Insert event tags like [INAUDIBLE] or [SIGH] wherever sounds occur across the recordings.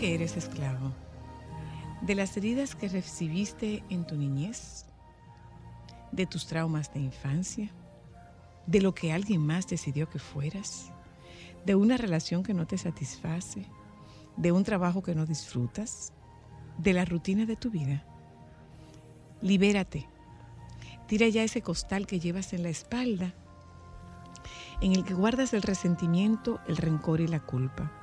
¿Tú de qué eres esclavo? ¿De las heridas que recibiste en tu niñez? ¿De tus traumas de infancia? ¿De lo que alguien más decidió que fueras? ¿De una relación que no te satisface? ¿De un trabajo que no disfrutas? ¿De la rutina de tu vida? Libérate. Tira ya ese costal que llevas en la espalda, en el que guardas el resentimiento, el rencor y la culpa.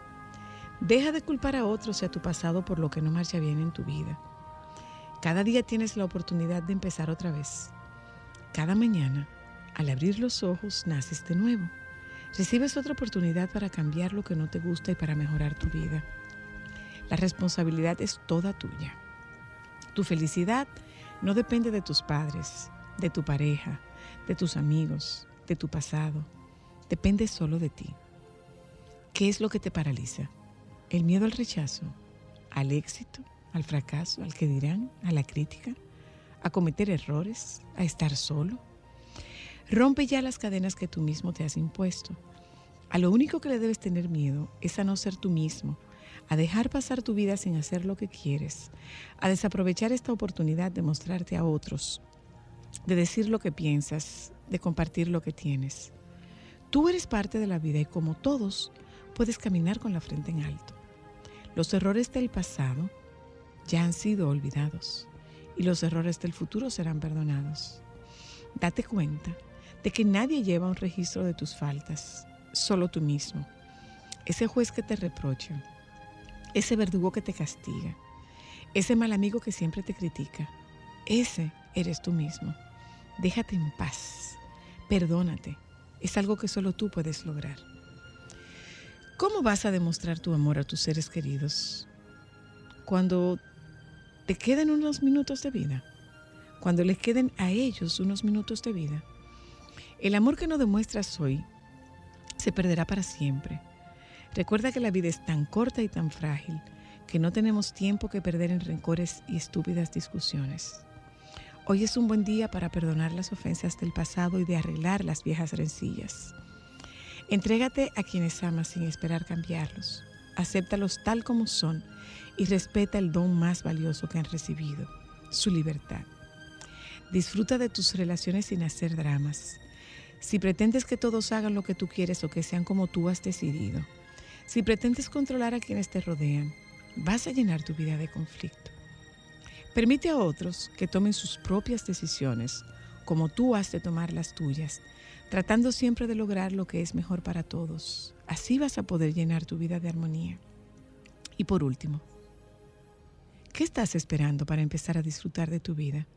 Deja de culpar a otros y a tu pasado por lo que no marcha bien en tu vida. Cada día tienes la oportunidad de empezar otra vez. Cada mañana, al abrir los ojos, naces de nuevo. Recibes otra oportunidad para cambiar lo que no te gusta y para mejorar tu vida. La responsabilidad es toda tuya. Tu felicidad no depende de tus padres, de tu pareja, de tus amigos, de tu pasado. Depende solo de ti. ¿Qué es lo que te paraliza? El miedo al rechazo, al éxito, al fracaso, al que dirán, a la crítica, a cometer errores, a estar solo. Rompe ya las cadenas que tú mismo te has impuesto. A lo único que le debes tener miedo es a no ser tú mismo, a dejar pasar tu vida sin hacer lo que quieres, a desaprovechar esta oportunidad de mostrarte a otros, de decir lo que piensas, de compartir lo que tienes. Tú eres parte de la vida y como todos, puedes caminar con la frente en alto. Los errores del pasado ya han sido olvidados y los errores del futuro serán perdonados. Date cuenta de que nadie lleva un registro de tus faltas, solo tú mismo. Ese juez que te reprocha, ese verdugo que te castiga, ese mal amigo que siempre te critica, ese eres tú mismo. Déjate en paz, perdónate, es algo que solo tú puedes lograr. ¿Cómo vas a demostrar tu amor a tus seres queridos? Cuando te queden unos minutos de vida, cuando les queden a ellos unos minutos de vida. El amor que no demuestras hoy se perderá para siempre. Recuerda que la vida es tan corta y tan frágil que no tenemos tiempo que perder en rencores y estúpidas discusiones. Hoy es un buen día para perdonar las ofensas del pasado y de arreglar las viejas rencillas. Entrégate a quienes amas sin esperar cambiarlos. Acéptalos tal como son y respeta el don más valioso que han recibido, su libertad. Disfruta de tus relaciones sin hacer dramas. Si pretendes que todos hagan lo que tú quieres o que sean como tú has decidido, si pretendes controlar a quienes te rodean, vas a llenar tu vida de conflicto. Permite a otros que tomen sus propias decisiones, como tú has de tomar las tuyas, tratando siempre de lograr lo que es mejor para todos. Así vas a poder llenar tu vida de armonía. Y por último, ¿qué estás esperando para empezar a disfrutar de tu vida?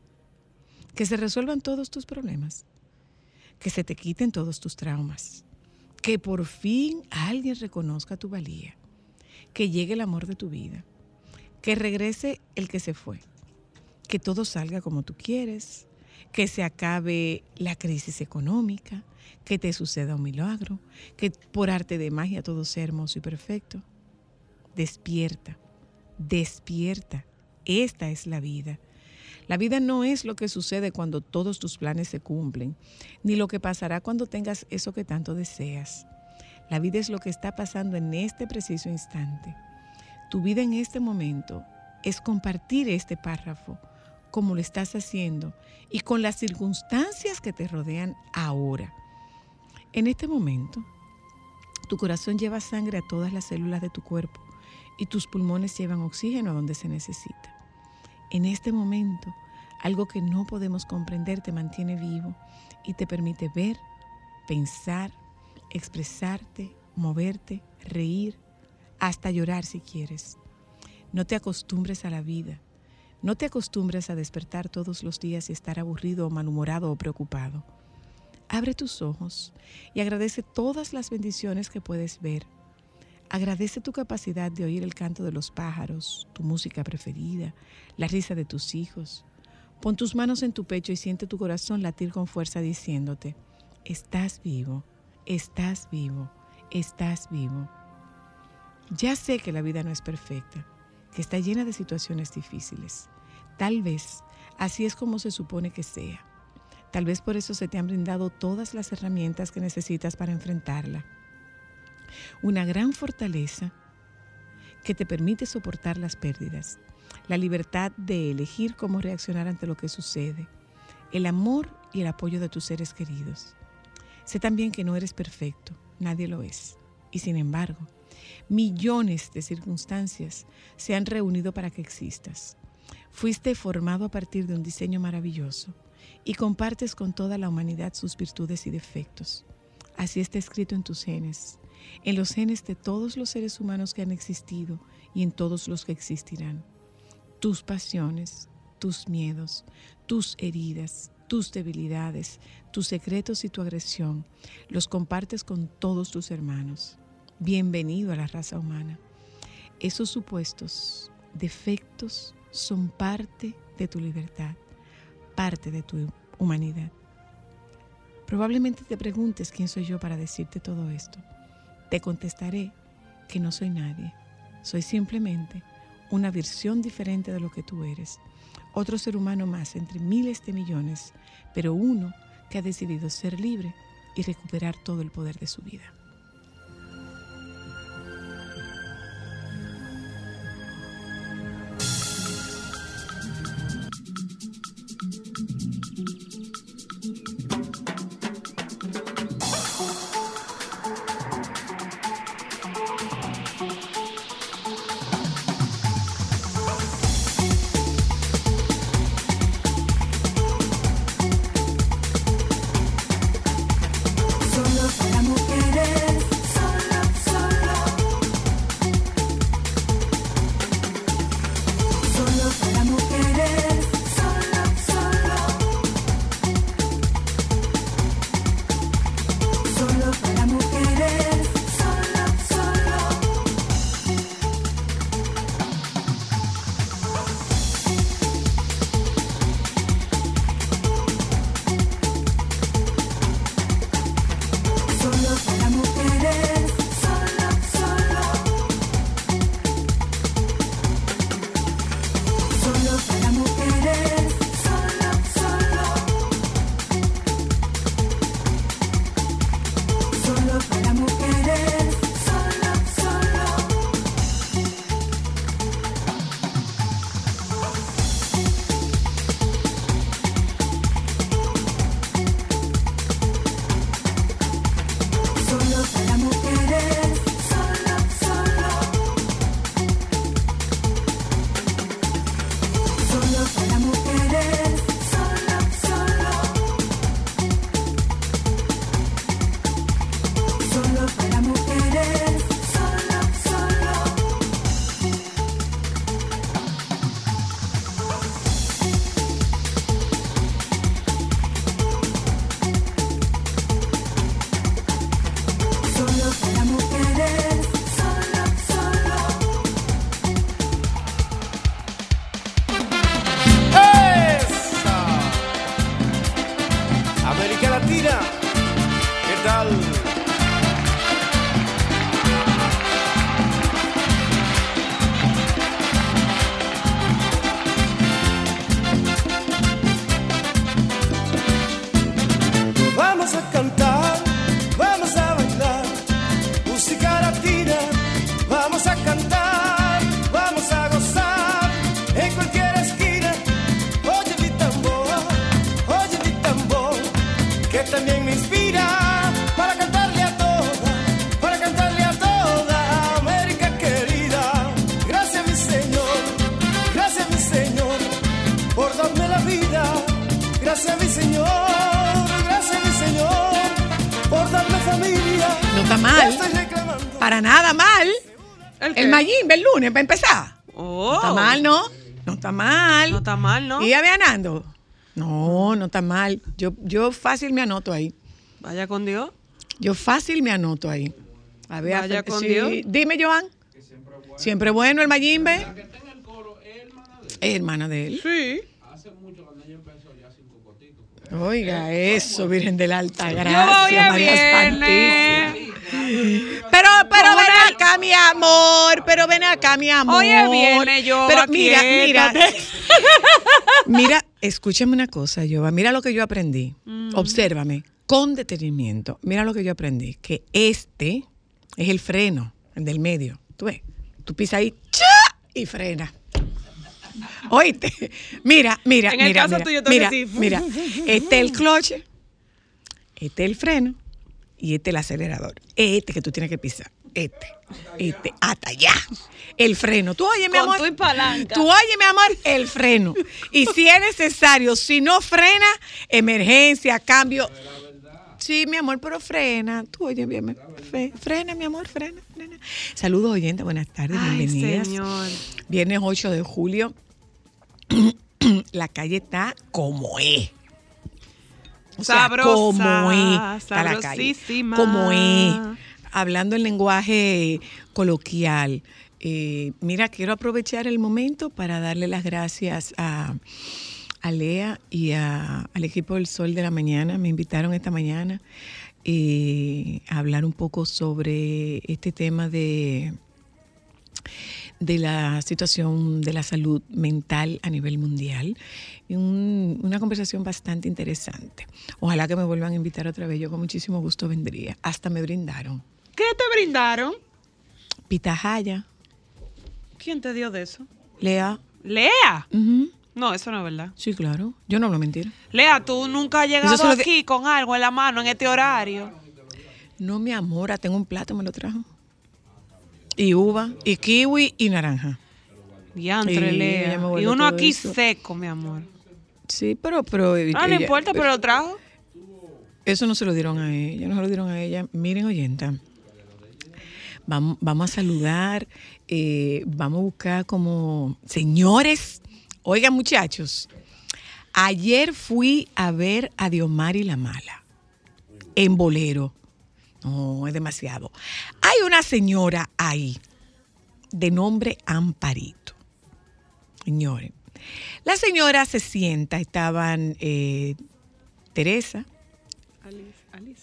Que se resuelvan todos tus problemas, que se te quiten todos tus traumas, que por fin alguien reconozca tu valía, que llegue el amor de tu vida, que regrese el que se fue, que todo salga como tú quieres, que se acabe la crisis económica, que te suceda un milagro, que por arte de magia todo sea hermoso y perfecto. Despierta, despierta. Esta es la vida. La vida no es lo que sucede cuando todos tus planes se cumplen, ni lo que pasará cuando tengas eso que tanto deseas. La vida es lo que está pasando en este preciso instante. Tu vida en este momento es compartir este párrafo como lo estás haciendo y con las circunstancias que te rodean ahora. En este momento, tu corazón lleva sangre a todas las células de tu cuerpo y tus pulmones llevan oxígeno a donde se necesita. En este momento, algo que no podemos comprender te mantiene vivo y te permite ver, pensar, expresarte, moverte, reír, hasta llorar si quieres. No te acostumbres a la vida. No te acostumbres a despertar todos los días y estar aburrido malhumorado o preocupado. Abre tus ojos y agradece todas las bendiciones que puedes ver. Agradece tu capacidad de oír el canto de los pájaros, tu música preferida, la risa de tus hijos. Pon tus manos en tu pecho y siente tu corazón latir con fuerza diciéndote, estás vivo, estás vivo, estás vivo. Ya sé que la vida no es perfecta, que está llena de situaciones difíciles. Tal vez así es como se supone que sea. Tal vez por eso se te han brindado todas las herramientas que necesitas para enfrentarla. Una gran fortaleza que te permite soportar las pérdidas, la libertad de elegir cómo reaccionar ante lo que sucede, el amor y el apoyo de tus seres queridos. Sé también que no eres perfecto, nadie lo es. Y sin embargo, millones de circunstancias se han reunido para que existas. Fuiste formado a partir de un diseño maravilloso y compartes con toda la humanidad sus virtudes y defectos. Así está escrito en tus genes, en los genes de todos los seres humanos que han existido y en todos los que existirán. Tus pasiones, tus miedos, tus heridas, tus debilidades, tus secretos y tu agresión, los compartes con todos tus hermanos. Bienvenido a la raza humana. Esos supuestos defectos son parte de tu libertad parte de tu humanidad. Probablemente te preguntes quién soy yo para decirte todo esto. Te contestaré que no soy nadie. Soy simplemente una versión diferente de lo que tú eres. Otro ser humano más entre miles de millones, pero uno que ha decidido ser libre y recuperar todo el poder de su vida. Para nada mal. ¿El? El Mayimbe el lunes, para empezar. Oh. No está mal, ¿no? No está mal. No está mal, ¿no? ¿Y Avianando? No, no está mal. Yo, yo fácil me anoto ahí. Vaya con Dios. Yo fácil me anoto ahí. A ver, Vaya a- con sí. Dios. Dime, Joan. Siempre bueno el Mayimbe. Es hermana de él. Sí. Oiga, eso, Virgen de la Alta Yo Gracia, María. Santísima. Pero, pero ven una- acá, mi amor. Pero ven acá, mi amor. Hoy es viernes, Yoba, Pero mira, mira. [LAUGHS] Mira, escúchame una cosa, Yoba. Mira lo que yo aprendí. Mm. Obsérvame con detenimiento. Mira lo que yo aprendí. Que este es el freno, el del medio. Tú ves, tú pisas ahí ¡cha! y frena. [LAUGHS] Oíste, mira, mira, En el mira, caso mira, tuyo, mira, mira, este es el cloche, este es el freno y este es el acelerador. Este que tú tienes que pisar, este, este, hasta allá. El freno. Tú oye, mi Con amor. tu y palanca. Tú oye, mi amor, el freno. Y si es necesario, si no frena, emergencia, cambio. Sí, mi amor, pero frena. Tú oye, bien, fe- frena, mi amor, frena, frena. Saludos, oyentes, buenas tardes, Ay, bienvenidas. señor. Viernes 8 de julio. [CLEARS THROAT] la calle está como es. O sea, Sabrosa, como es. Está la calle. sabrosísima. Como es. Hablando en lenguaje coloquial. Eh, mira, quiero aprovechar el momento para darle las gracias a, a Lea y a- al equipo del Sol de la Mañana. Me invitaron esta mañana eh, a hablar un poco sobre este tema de de la situación de la salud mental a nivel mundial. Un- una conversación bastante interesante. Ojalá que me vuelvan a invitar otra vez. Yo con muchísimo gusto vendría. Hasta me brindaron. ¿Qué te brindaron? Pitahaya, ¿Quién te dio de eso? Lea. Lea. No, eso no es verdad. Sí, claro. Yo no hablo mentira. Lea, tú nunca has llegado aquí con algo en la mano en este horario. No me amora, tengo un plato, me lo trajo. Y uva, y kiwi, y naranja. Diantre, Sí, Lea. Y uno aquí eso. seco, mi amor. Sí, pero... pero Ah, no importa, pero lo trajo. Eso no se lo dieron a ella, no se lo dieron a ella. Miren, oyenta, vamos, vamos a saludar, eh, vamos a buscar como, señores, oigan muchachos, ayer fui a ver a Diomari la Mala en Bolero. No, es demasiado. Hay una señora ahí de nombre Amparito. Señores, la señora se sienta, estaban eh, Teresa,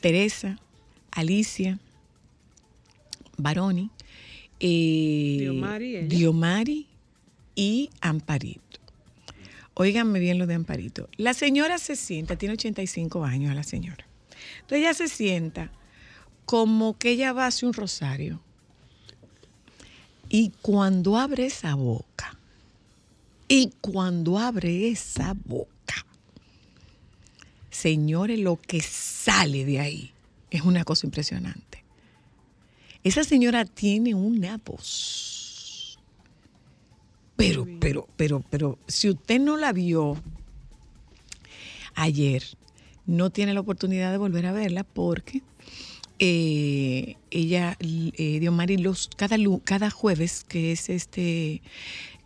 Teresa, Alicia, Baroni, eh, Diomari, y Amparito. Óiganme bien lo de Amparito. La señora se sienta, tiene 85 años la señora. Entonces ella se sienta como que ella va a hacer un rosario. Y cuando abre esa boca, y cuando abre esa boca, señores, lo que sale de ahí es una cosa impresionante. Esa señora tiene una voz. Pero, pero, pero, pero, si usted no la vio ayer, no tiene la oportunidad de volver a verla porque eh, ella, eh, Diomari, los, cada, cada jueves, que es este,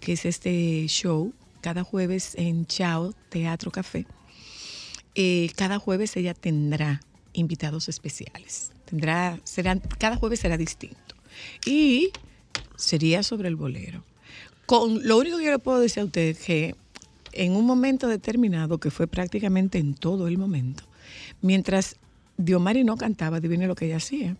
que es este show, cada jueves en Chao Teatro Café, eh, cada jueves ella tendrá invitados especiales. Tendrá, serán, cada jueves será distinto. Y sería sobre el bolero. Con, lo único que yo le puedo decir a usted es que en un momento determinado, que fue prácticamente en todo el momento, mientras Diomari no cantaba, adivine lo que ella hacía.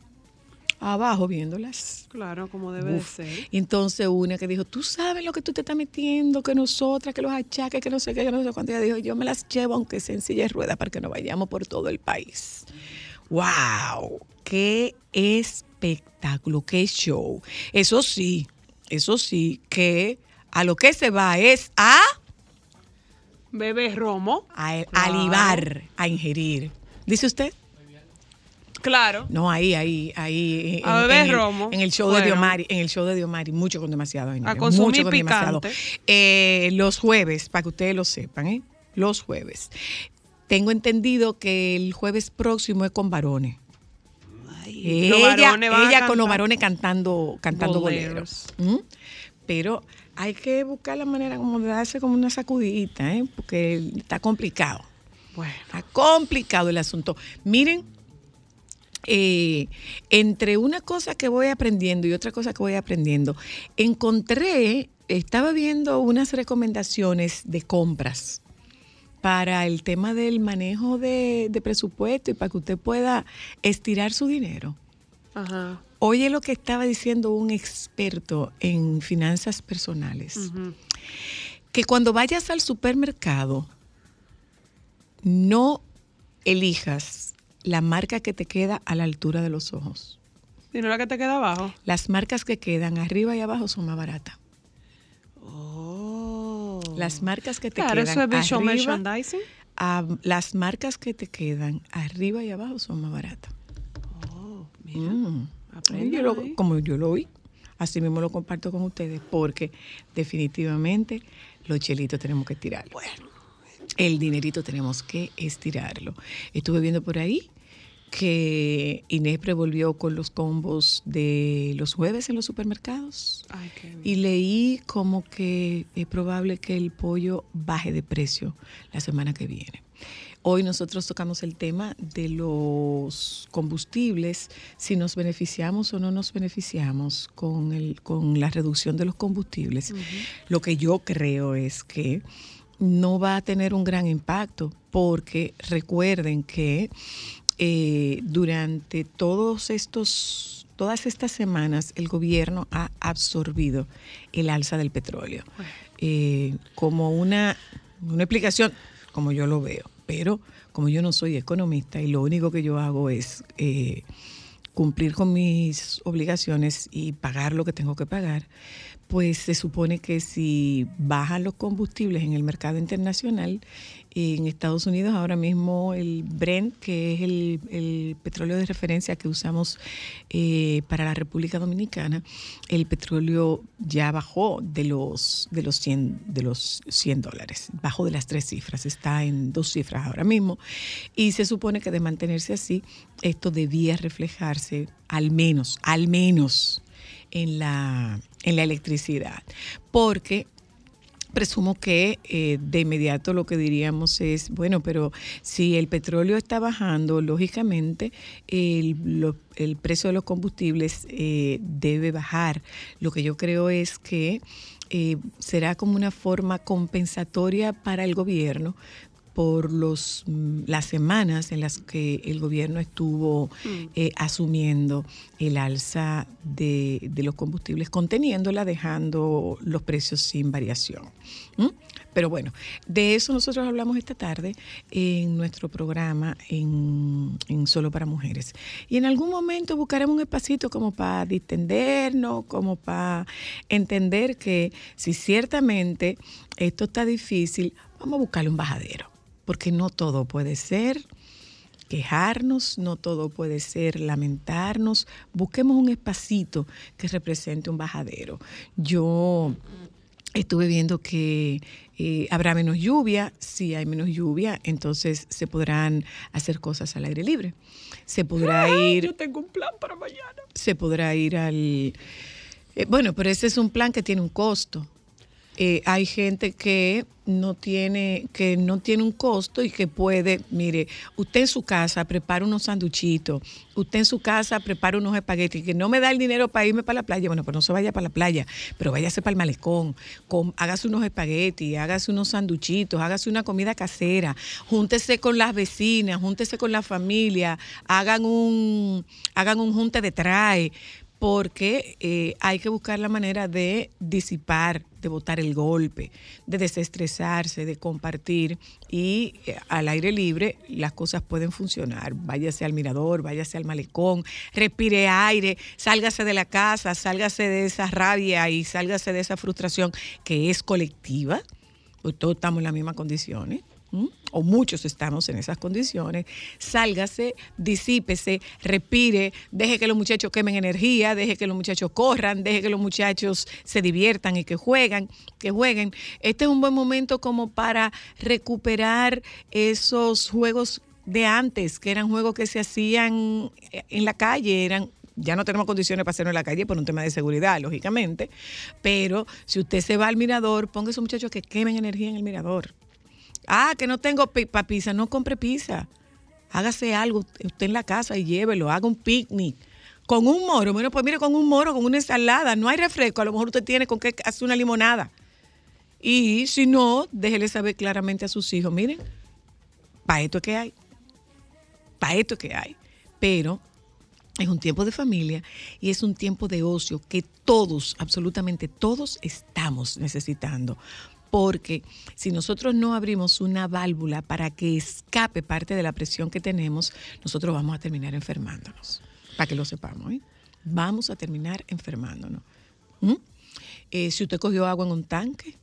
Abajo viéndolas. Claro, como debe Uf. de ser. Entonces una que dijo, tú sabes lo que tú te estás metiendo, que nosotras, que los achaques, que no sé qué, que no sé cuánto. Ella dijo, yo me las llevo aunque sea en silla de ruedas para que nos vayamos por todo el país. ¡Wow! ¡Qué espectáculo! ¡Qué show! Eso sí, eso sí, que a lo que se va es a, Bebe romo. a, a Claro. libar, a ingerir. ¿Dice usted? Claro. No, ahí, ahí, ahí. En, A beber en el, romo. En el show de. Diomari, en el show de Diomari, mucho con demasiado. señores, A consumir mucho con demasiado. Eh, los jueves, para que ustedes lo sepan, ¿eh? Los jueves. Tengo entendido que el jueves próximo es con varones. Ella, ella con los varones cantando, cantando Boleros. boleros. ¿Mm? Pero hay que buscar la manera como de darse como una sacudidita, ¿eh? porque está complicado. Bueno, Está complicado el asunto. Miren, eh, entre una cosa que voy aprendiendo y otra cosa que voy aprendiendo, encontré, estaba viendo unas recomendaciones de compras para el tema del manejo de, de presupuesto y para que usted pueda estirar su dinero. ajá. Oye lo que estaba diciendo un experto en finanzas personales que cuando vayas al supermercado no elijas la marca que te queda a la altura de los ojos. ¿Y no la que te queda abajo? Las marcas que quedan arriba y abajo son más baratas. Las marcas que te Claro, quedan eso es arriba, merchandising. las marcas que te quedan arriba y abajo son más baratas. Oh, mira. Mm. Yo lo- como yo lo oí, así mismo lo comparto con ustedes, porque definitivamente los chelitos tenemos que tirarlo. El dinerito tenemos que estirarlo. Estuve viendo por ahí que Inés volvió con los combos de los jueves en los supermercados. Ay, qué bien. Y leí como que es probable que el pollo baje de precio la semana que viene. Hoy nosotros tocamos el tema de los combustibles, si nos beneficiamos o no nos beneficiamos con, el, con la reducción de los combustibles. Lo que yo creo es que no va a tener un gran impacto porque recuerden que eh, durante todos estos, todas estas semanas el gobierno ha absorbido el alza del petróleo eh, como una, una explicación, como yo lo veo. Pero como yo no soy economista y lo único que yo hago es eh, cumplir con mis obligaciones y pagar lo que tengo que pagar, pues se supone que si bajan los combustibles en el mercado internacional, en Estados Unidos ahora mismo el Brent, que es el, petróleo de referencia que usamos eh, para la República Dominicana, el petróleo ya bajó de los, de los 100, de los 100 dólares, bajó de las tres cifras, está en dos cifras ahora mismo, y se supone que de mantenerse así, esto debía reflejarse al menos, al menos en la, en la electricidad, porque presumo que eh, de inmediato lo que diríamos es, bueno, pero si el petróleo está bajando, lógicamente el, el precio de los combustibles eh, debe bajar. Lo que yo creo es que eh, será como una forma compensatoria para el gobierno por los, mm, las semanas en las que el gobierno estuvo eh, asumiendo el alza de, de los combustibles, conteniéndola, dejando los precios sin variación. ¿Mm? Pero bueno, de eso nosotros hablamos esta tarde en nuestro programa en, Solo para Mujeres. Y en algún momento buscaremos un espacito como para distendernos, como para entender que si ciertamente esto está difícil, vamos a buscarle un bajadero, porque no todo puede ser quejarnos, no todo puede ser lamentarnos. Busquemos un espacito que represente un bajadero. Yo estuve viendo que eh, habrá menos lluvia. Si hay menos lluvia, entonces se podrán hacer cosas al aire libre. Se podrá ir Yo tengo un plan para mañana. se podrá ir al... eh, bueno, pero ese es un plan que tiene un costo. Eh, hay gente que no tiene que no tiene un costo y que puede, mire, usted en su casa prepara unos sanduchitos, usted en su casa prepara unos espaguetis, que no me da el dinero para irme para la playa, bueno, pues no se vaya para la playa, pero váyase para el malecón, com- hágase unos espaguetis, hágase unos sanduchitos, hágase una comida casera, júntese con las vecinas, júntese con la familia, hagan un, hagan un junte de trae, porque eh, hay que buscar la manera de disipar, de botar el golpe, de desestresarse, de compartir y eh, al aire libre las cosas pueden funcionar. Váyase al mirador, váyase al malecón, respire aire, sálgase de la casa, sálgase de esa rabia y sálgase de esa frustración que es colectiva, pues todos estamos en las mismas condiciones. O muchos estamos en esas condiciones, sálgase, disípese, respire, deje que los muchachos quemen energía, deje que los muchachos corran, deje que los muchachos se diviertan y que jueguen, que jueguen. Este es un buen momento como para recuperar esos juegos de antes, que eran juegos que se hacían en la calle, eran ya no tenemos condiciones para hacerlo en la calle por un tema de seguridad, lógicamente, pero si usted se va al mirador, ponga a esos muchachos que quemen energía en el mirador. Ah, que no tengo para pizza, no compre pizza. Hágase algo usted en la casa y llévelo, haga un picnic. Con un moro, bueno, pues mire, con un moro, con una ensalada, no hay refresco, a lo mejor usted tiene con qué hacer una limonada. Y si no, déjele saber claramente a sus hijos, miren, para esto es que hay, para esto es que hay. Pero es un tiempo de familia y es un tiempo de ocio que todos, absolutamente todos, estamos necesitando. Porque si nosotros no abrimos una válvula para que escape parte de la presión que tenemos, nosotros vamos a terminar enfermándonos. Para que lo sepamos, ¿eh? Vamos a terminar enfermándonos. ¿Mm? Eh, si usted cogió agua en un tanque,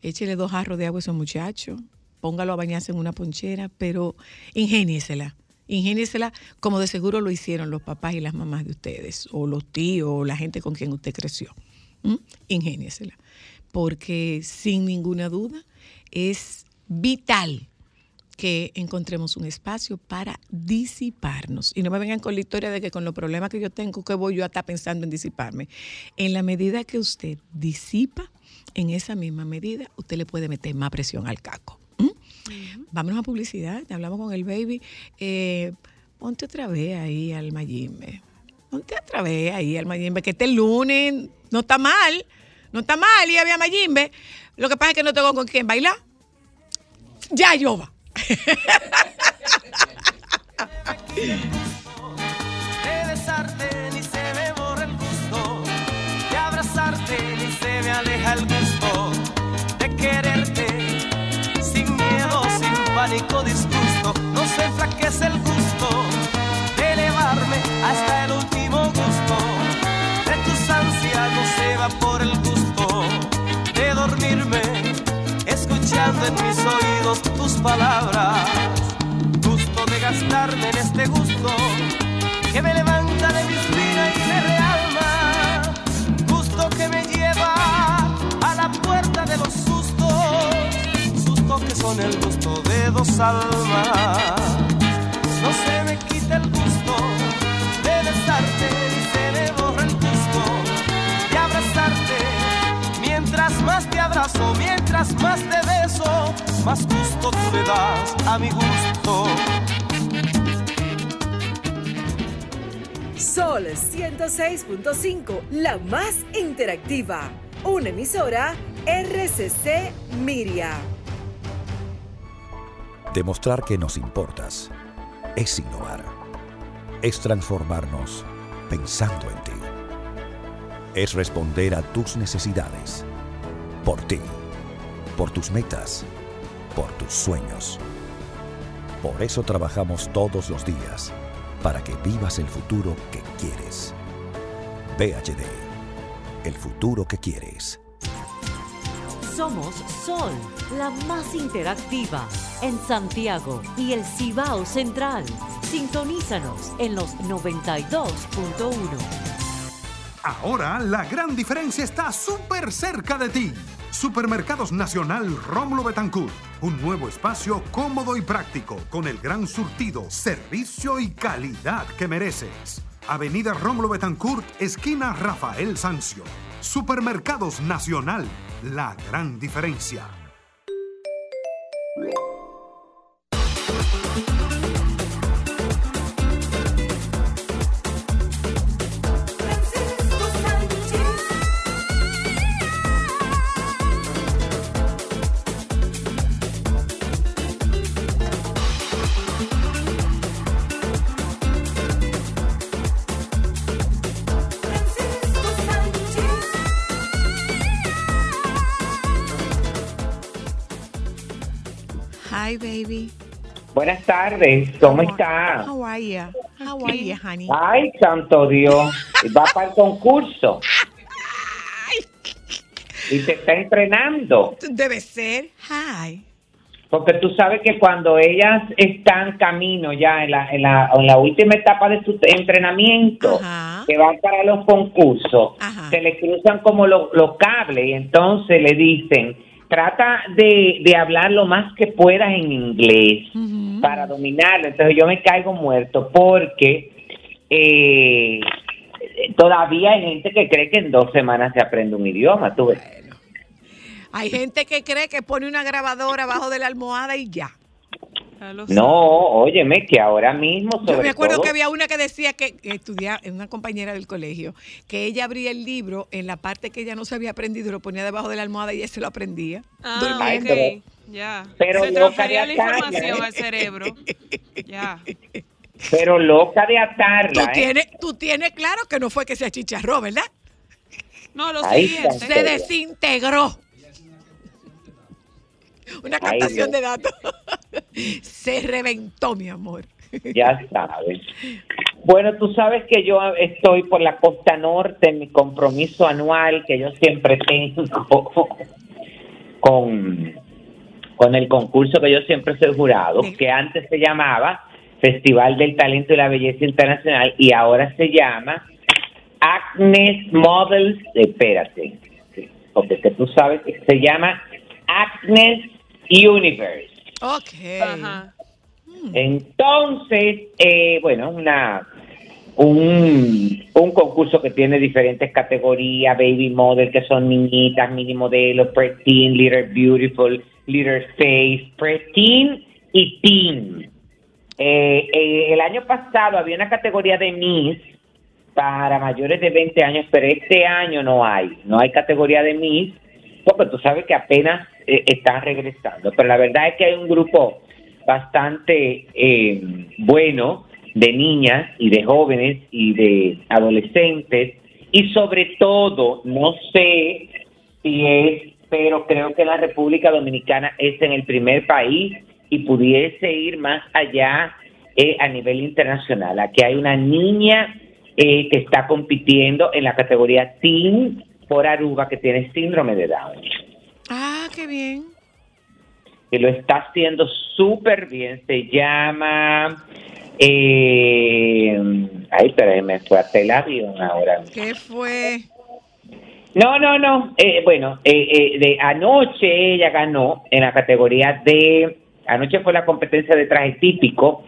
échele dos jarros de agua a ese muchacho, póngalo a bañarse en una ponchera, pero ingéniesela ingéniesela como de seguro lo hicieron los papás y las mamás de ustedes, o los tíos, o la gente con quien usted creció. ¿Mm? Porque sin ninguna duda es vital que encontremos un espacio para disiparnos. Y no me vengan con la historia de que con los problemas que yo tengo, que voy yo a estar pensando en disiparme. En la medida que usted disipa, en esa misma medida, usted le puede meter más presión al caco. ¿Mm? Vámonos a publicidad, hablamos con el baby. Eh, ponte otra vez ahí al Mayimbe. Ponte otra vez ahí al Mayimbe, que este lunes no está mal. No está mal y había Mayimbe. Lo que pasa es que no tengo con quién bailar. Ya yo va. De besarte ni se me borra el gusto, de abrazarte ni se me aleja el gusto, de quererte sin miedo, sin pánico, disgusto, no se enflaquece el gusto, de elevarme hasta el último gusto, de tus ansias no se va por el gusto, en mis oídos tus palabras gusto de gastarme en este gusto que me levanta de mi espina y me realma, gusto que me lleva a la puerta de los sustos, sustos que son el gusto de dos almas. No se me quita el gusto de besarte ni se me borra el gusto de abrazarte. Mientras más te abrazo, mientras más te beso, más gusto tú le das a mi gusto. Sol 106.5, la más interactiva. Una emisora RCC Miria. Demostrar que nos importas es innovar. Es transformarnos pensando en ti. Es responder a tus necesidades. Por ti. Por tus metas. Por tus sueños. Por eso trabajamos todos los días. Para que vivas el futuro que quieres. VHD. El futuro que quieres. Somos Sol, la más interactiva en Santiago y el Cibao Central. Sintonízanos en los 92.1. Ahora la gran diferencia está súper cerca de ti. Supermercados Nacional Rómulo Betancourt. Un nuevo espacio cómodo y práctico con el gran surtido, servicio y calidad que mereces. Avenida Rómulo Betancourt, esquina Rafael Sancio. Supermercados Nacional. La gran diferencia. Buenas tardes, ¿cómo está? How are you? How are you, honey? Ay, santo Dios, va para el concurso. Y te está entrenando. Debe ser. Hi. Porque tú sabes que cuando ellas están camino ya en la, en la, en la última etapa de su entrenamiento, Ajá. que van para los concursos, Ajá. se le cruzan como lo- los cables y entonces le dicen, trata de, de hablar lo más que puedas en inglés para dominarlo. Entonces yo me caigo muerto porque eh, todavía hay gente que cree que en dos semanas se aprende un idioma. Tú ves. Hay gente que cree que pone una grabadora abajo de la almohada y ya. No, óyeme, que ahora mismo sobre Yo me acuerdo todo- que había una que decía que, estudiaba, una compañera del colegio, que ella abría el libro en la parte que ella no se había aprendido y lo ponía debajo de la almohada y ella se lo aprendía. Ah, durmiendo. Ay, ok. Ya. pero Se transfería la información ¿eh? al cerebro. Ya. Pero loca de Tú atarla, ¿eh? tienes, tú tienes claro que no fue que se achicharró, ¿verdad? No, lo Ahí siguiente. Se desintegró. Una Ay, captación de datos. [LAUGHS] se reventó, mi amor. Ya sabes. Bueno, tú sabes que yo estoy por la costa norte en mi compromiso anual que yo siempre tengo [LAUGHS] con, con el concurso que yo siempre soy jurado, Sí. que antes se llamaba Festival del Talento y la Belleza Internacional y ahora se llama Agnes Models, espérate, porque que tú sabes que se llama Agnes Universe. Ok. Ajá. Entonces, eh, bueno, una un, un concurso que tiene diferentes categorías, baby model, que son niñitas, mini modelo, preteen, little beautiful, little face, preteen y teen. Eh, eh, el año pasado había una categoría de Miss para mayores de 20 años, pero este año no hay, no hay categoría de Miss, porque tú sabes que apenas eh, están regresando, pero la verdad es que hay un grupo bastante eh, bueno de niñas y de jóvenes y de adolescentes y sobre todo, no sé si es, pero creo que la República Dominicana es en el primer país y pudiese ir más allá eh, a nivel internacional. Aquí hay una niña eh, que está compitiendo en la categoría Teen por Aruba que tiene síndrome de Down Ah, qué bien. que lo está haciendo súper bien. Se llama. Eh, ay, pero me fue hasta el avión ahora. ¿Qué fue? No, no, no. Eh, bueno, eh, eh, de anoche ella ganó en la categoría de. Anoche fue la competencia de traje típico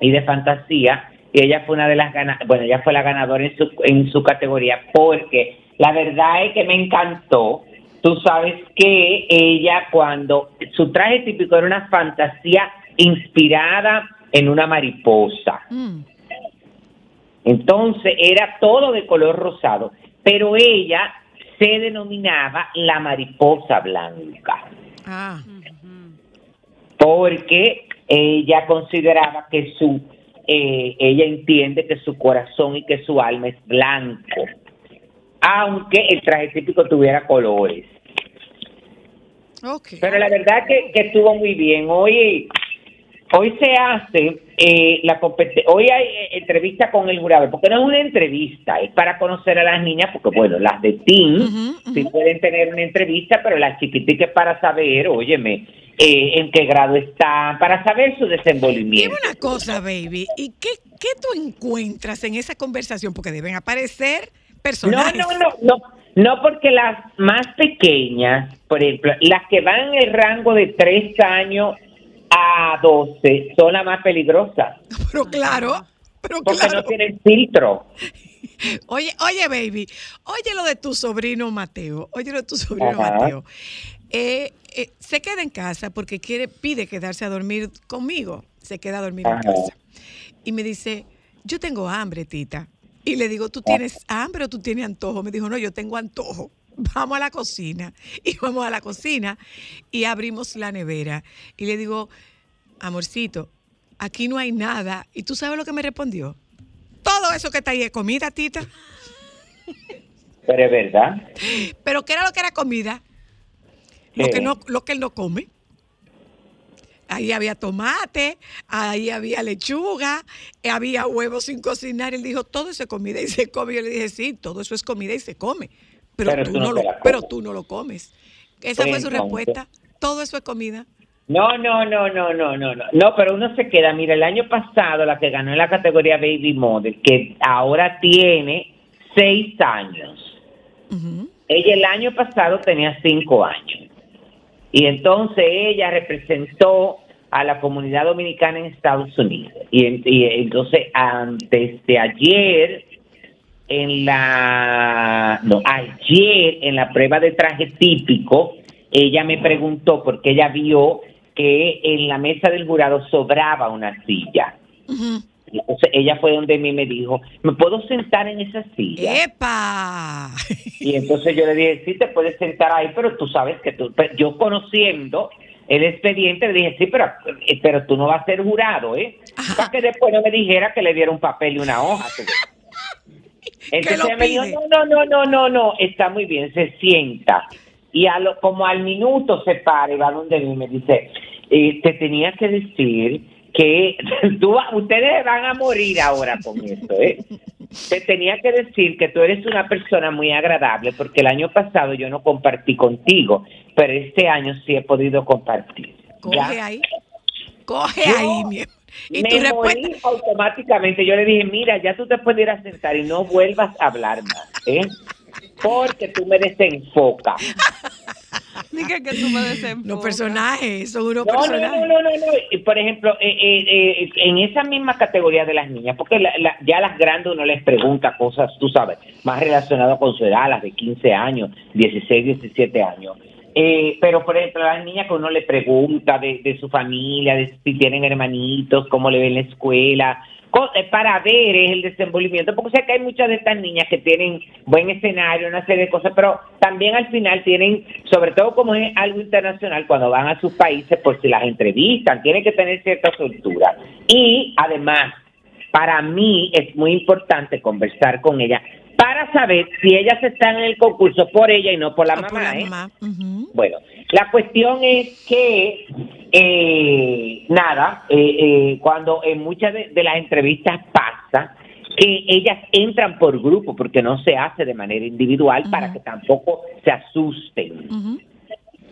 y de fantasía. Y ella fue una de las. Bueno, ella fue la ganadora en su, en su categoría porque la verdad es que me encantó. Tú sabes que ella, cuando su traje típico era una fantasía inspirada en una mariposa. Mm. Entonces era todo de color rosado, pero ella se denominaba la mariposa blanca, Ah, porque ella consideraba que su, eh, ella entiende que su corazón y que su alma es blanco, aunque el traje típico tuviera colores. Pero la verdad que, que estuvo muy bien. Hoy, hoy se hace eh, la hoy hay eh, entrevista con el jurado, porque no es una entrevista, es para conocer a las niñas, porque bueno, las de teen sí pueden tener una entrevista, pero las chiquiticas para saber, óyeme, eh, en qué grado están, para saber su Dime desenvolvimiento. una cosa, baby. ¿Y qué, qué tú encuentras en esa conversación? Porque deben aparecer personajes. no, no, no, no porque las más pequeñas, por ejemplo, las que van en el rango de 3 años a 12 son las más peligrosas, [LAUGHS] Pero claro, pero porque claro. no tienen filtro. [LAUGHS] Oye, oye, baby, oye lo de tu sobrino Mateo, oye lo de tu sobrino Ajá. Mateo. Eh, eh, se queda en casa porque quiere, pide quedarse a dormir conmigo. Se queda a dormir en casa. Y me dice, yo tengo hambre, tita. Y le digo, ¿tú tienes hambre o tú tienes antojo? Me dijo, no, yo tengo antojo. [LAUGHS] Vamos a la cocina. Y vamos a la cocina y abrimos la nevera. Y le digo, amorcito, aquí no hay nada. ¿Y tú sabes lo que me respondió? Todo eso que está ahí es comida, tita. Pero es verdad. [LAUGHS] Pero ¿qué era lo que era comida? Lo que, no, lo que él no come. Ahí había tomate, ahí había lechuga, eh, había huevos sin cocinar. Él dijo, todo eso es comida y se come. Yo le dije, sí, todo eso es comida y se come. Pero, Pero tú, no lo, pero comes. tú no lo comes. Esa Pues fue su entonces- respuesta. Todo eso es comida. No, no, no, no, no, no, no. No, pero uno se queda. Mira, el año pasado la que ganó en la categoría Baby Model, que ahora tiene seis años. Ella el año pasado tenía cinco años. Y entonces ella representó a la comunidad dominicana en Estados Unidos. Y, en- y entonces antes de ayer, en la, no, ayer en la prueba de traje típico, ella me preguntó porque ella vio que en la mesa del jurado sobraba una silla. Entonces ella fue donde mí me dijo, ¿me puedo sentar en esa silla? ¡Epa! Y entonces yo le dije, sí, te puedes sentar ahí, pero tú sabes que tú, pero yo conociendo el expediente, le dije, sí, pero, eh, pero tú no vas a ser jurado, ¿eh? Para que después no me dijera que le diera un papel y una hoja. [LAUGHS] Entonces ella me dijo, no, no, no, no, no, no, está muy bien, se sienta. Y a lo, como al minuto se para y va donde mí me dice, eh, te tenía que decir que [LAUGHS] tú, ustedes van a morir ahora con esto, ¿eh? Te tenía que decir que tú eres una persona muy agradable porque el año pasado yo no compartí contigo, pero este año sí he podido compartir. Coge ahí. Coge Yo ahí, mi. Y me tu respuesta. morí automáticamente. Yo le dije, mira, ya tú te puedes ir a sentar y no vuelvas a hablar más, ¿eh? Porque tú me desenfocas. [LAUGHS] [LAUGHS] Dije que tú me desenfocas. Los personajes, son unos No, no, personajes. no, no, no, no. Por ejemplo, eh, eh, eh, en esa misma categoría de las niñas, porque la- la- ya las grandes uno les pregunta cosas, tú sabes, más relacionadas con su edad, las de 15 años, 16, 17 años. Eh, pero, por ejemplo, las niñas que uno le pregunta de, de su familia, de si tienen hermanitos, cómo le ven la escuela, para ver es el desenvolvimiento, porque sé que hay muchas de estas niñas que tienen buen escenario, una serie de cosas, pero también al final tienen, sobre todo como es algo internacional, cuando van a sus países, por si las entrevistan, tienen que tener cierta soltura. Y además, para mí es muy importante conversar con ella para saber si ellas están en el concurso por ella y no por la O mamá. por la ¿eh? mamá. Bueno, la cuestión es que, eh, nada, eh, eh, cuando en muchas de, de las entrevistas pasa que ellas entran por grupo porque no se hace de manera individual para que tampoco se asusten.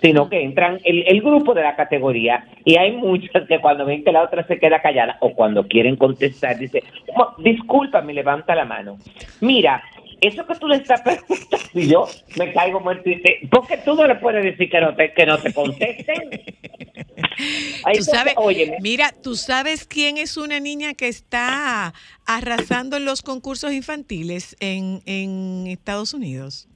Sino que entran el, el grupo de la categoría y hay muchas que cuando ven que la otra se queda callada o cuando quieren contestar dice, "Mo- discúlpame, levanta la mano. Mira, eso que tú le estás preguntando y yo me caigo muerto y dice, ¿por qué tú no le puedes decir que no te, que no te contesten? [LAUGHS] Ahí Tú sabes, óyeme, mira, ¿tú sabes quién es una niña que está arrasando en los concursos infantiles en, en Estados Unidos?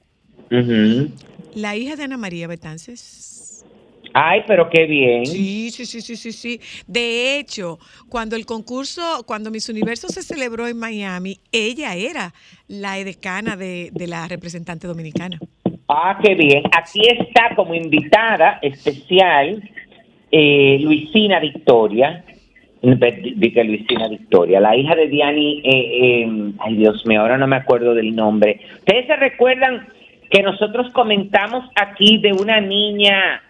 Ujú. La hija de Ana María Betances. Ay, pero qué bien. Sí, sí, sí, sí, sí, sí. De hecho, cuando el concurso, cuando Miss Universo se celebró en Miami, ella era la edecana de, de la representante dominicana. Ah, qué bien. Aquí está como invitada especial eh, Luisina Victoria. Dice Luisina Victoria, la hija de Diani. eh, eh, ay, Dios mío, ahora no me acuerdo del nombre. ¿Ustedes se recuerdan que nosotros comentamos aquí de una niña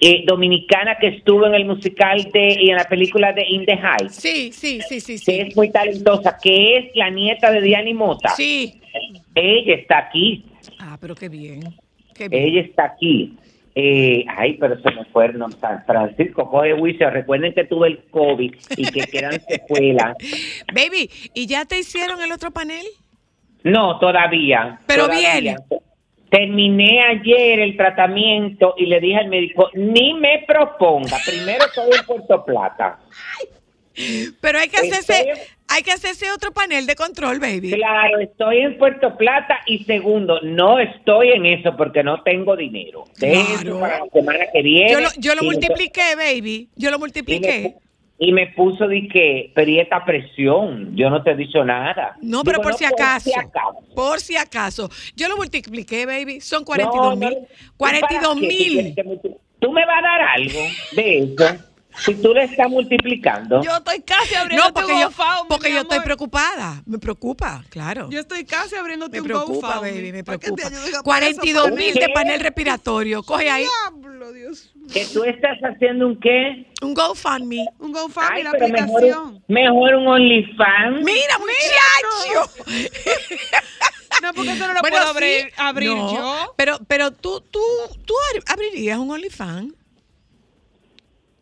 eh, dominicana que estuvo en el musical de y en la película de In the Heights? Sí, sí, sí, sí, Que sí. es muy talentosa, que es la nieta de Diani Mota. Sí. Ella está aquí. Ah, pero qué bien. Qué bien. Ella está aquí. Eh, ay, pero se me fue no, San Francisco, coge juicio. Recuerden que tuve el COVID y que quedan secuelas. [LAUGHS] Baby, ¿y ya te hicieron el otro panel? No, todavía. Pero todavía. bien. Terminé ayer el tratamiento y le dije al médico, ni me proponga. Primero estoy en Puerto Plata. Pero hay que Estoy- hacerse, hay que hacerse otro panel de control, baby. Claro, estoy en Puerto Plata y segundo, no estoy en eso porque no tengo dinero. Eso Claro. para la semana que viene. Yo lo, yo lo multipliqué, baby. Yo lo multipliqué. Y me puso de que, pero ¿y esta presión? Yo no te he dicho nada. No, pero Digo, por no, si acaso. acaso. Por si acaso. Yo lo multipliqué, baby. Son No, 42 mil. no, ¿y 42 para qué tú mil. Tú me vas a dar algo de eso [LAUGHS] si tú le estás multiplicando. Yo estoy casi abriendo No, porque un yo, GoFundMe, porque mi yo estoy preocupada. Me preocupa, claro. Yo estoy casi abriéndote Me un preocupa, GoFundMe. baby, me preocupa. ayude a pagar 42 esa mil de panel respiratorio. Coge ahí Diablo, Dios mío. ¿Que tú estás haciendo un qué? un GoFundMe. Un GoFundMe, Ay, la pero mejor, aplicación. mejor un OnlyFans. Mira, muchacho. [LAUGHS] No, porque eso no lo Bueno, puedo sí. abrir, abrir No, yo. Pero, pero tú, tú, tú abri- abrirías un OnlyFans.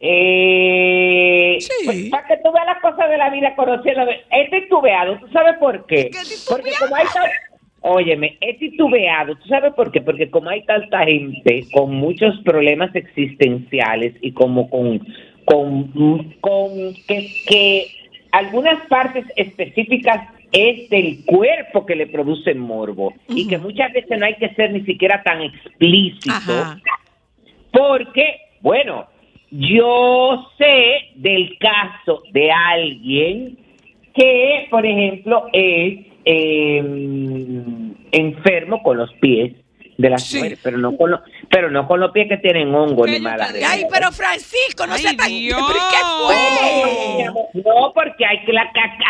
Eh, Sí. pues, para que tú veas las cosas de la vida conociendo. Es titubeado, ¿tú sabes por qué? ¿Qué Porque como hay tal... Óyeme, es titubeado, ¿tú sabes por qué? Porque como hay tanta gente con muchos problemas existenciales y como con, con, con que, que algunas partes específicas es del cuerpo que le produce morbo y que muchas veces no hay que ser ni siquiera tan explícito Ajá. porque, bueno, yo sé del caso de alguien que, por ejemplo, es eh, enfermo con los pies de las Sí. mujeres, pero no con los, pero no con los pies que tienen hongo ¿Qué ni yo mala te Ay, pero Francisco, no Ay, sea tan... Dios. ¿Pero qué fue? No, porque hay que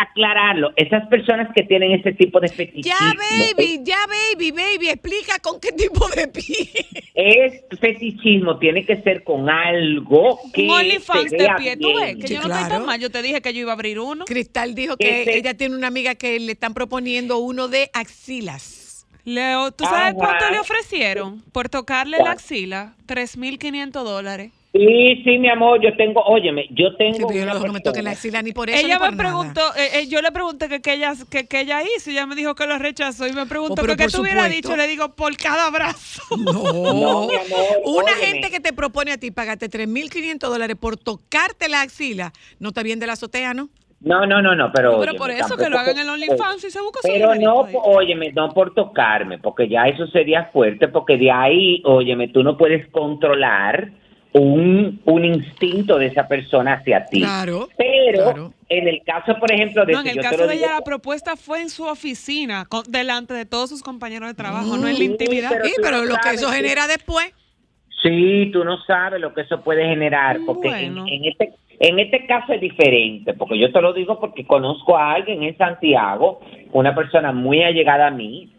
aclararlo. Esas personas que tienen ese tipo de fetichismo Ya, baby, ya, baby, baby, explica con qué tipo de pie. es fetichismo, tiene que ser con algo que OnlyFans de pie, tú ves, que Sí, yo no estoy claro. tan mal. Yo te dije que yo iba a abrir uno. Cristal dijo que Ese- ella tiene una amiga que le están proponiendo uno de axilas. Leo, ¿tú sabes Ajá. cuánto le ofrecieron por tocarle la axila? 3.500 dólares. Sí, sí, mi amor, yo tengo, óyeme, yo tengo Sí, yo una no me toquen la axila ni por eso ella ni por me preguntó, eh, eh, yo le pregunté que, que ella, que, que ella hizo y ella me dijo que lo rechazó y me preguntó Oh, pero que, por tú hubieras dicho, le digo, por cada brazo. [LAUGHS] No. No, mi amor, Una óyeme. gente que te propone a ti pagarte 3.500 dólares por tocarte la axila, no está bien de la azotea, ¿no? No, no, no, no, pero pero óyeme, por eso que lo hagan en OnlyFans y se busca Pero no, ahí. óyeme, no por tocarme, porque ya eso sería fuerte, porque de ahí, óyeme, tú no puedes controlar un, un instinto de esa persona hacia ti. Claro, Pero claro. en el caso, por ejemplo, de No, en el caso de digo- ella, la propuesta fue en su oficina, con- delante de todos sus compañeros de trabajo, no en la intimidad. pero Sí, pero lo que eso genera después. Sí, tú no sabes lo que eso puede generar, porque en- en, este en este caso es diferente, porque yo te lo digo porque conozco a alguien en Santiago, una persona muy allegada a mí,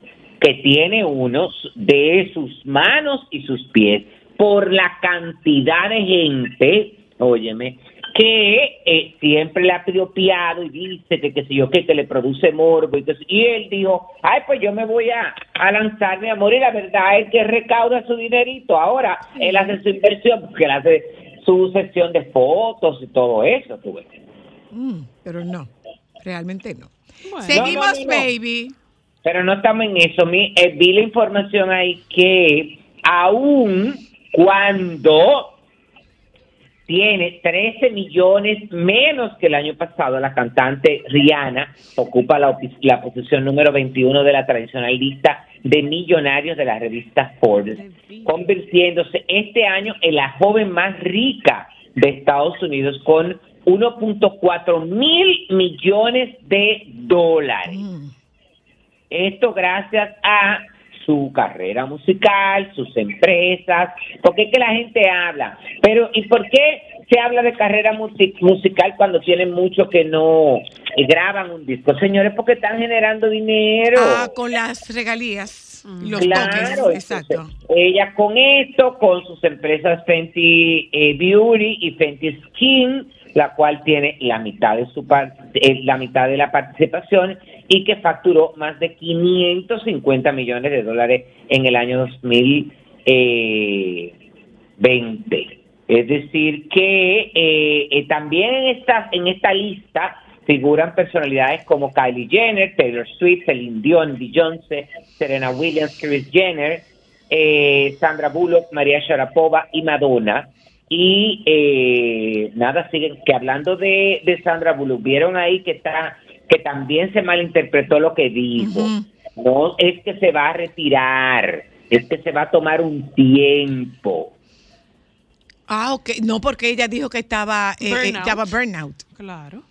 que tiene unos de sus manos y sus pies por la cantidad de gente, óyeme, que eh, siempre le ha piopiado y dice que qué sé yo qué, que le produce morbo y, que- y él dijo, ay pues yo me voy a, a lanzar mi amor y la verdad es que recauda su dinerito, ahora él hace su inversión porque él hace su sesión de fotos y todo eso, tú ves. Mm, pero no, realmente no. Bueno. Seguimos, No, no, no, no. baby. Pero no estamos en eso. Mi, eh, vi la información ahí que aún cuando tiene 13 millones menos que el año pasado, la cantante Rihanna ocupa la, la posición número 21 de la tradicional lista de millonarios de la revista Forbes, convirtiéndose este año en la joven más rica de Estados Unidos con 1.4 mil millones de dólares. Mm. Esto gracias a su carrera musical, sus empresas, porque es que la gente habla. Pero ¿y por qué se habla de carrera musi- musical cuando tienen muchos que no eh, graban un disco? Señores, porque están generando dinero. Ah, con las regalías, los Claro, toques, entonces, exacto. ella con esto, con sus empresas Fenty eh, Beauty y Fenty Skin, la cual tiene la mitad de su eh, la mitad de la participación y que facturó más de 550 millones de dólares en el año 2020. Es decir, que eh, eh, también en esta, en esta lista figuran personalidades como Kylie Jenner, Taylor Swift, Celine Dion, Beyoncé, Serena Williams, Kris Jenner, eh, Sandra Bullock, María Sharapova y Madonna. Y eh, nada, siguen que hablando de, de Sandra Bullock, vieron ahí que está que también se malinterpretó lo que dijo. No es que se va a retirar, es que se va a tomar un tiempo. Ah, ok. No, porque ella dijo que estaba, eh, eh, Burnout. estaba burnout. Claro.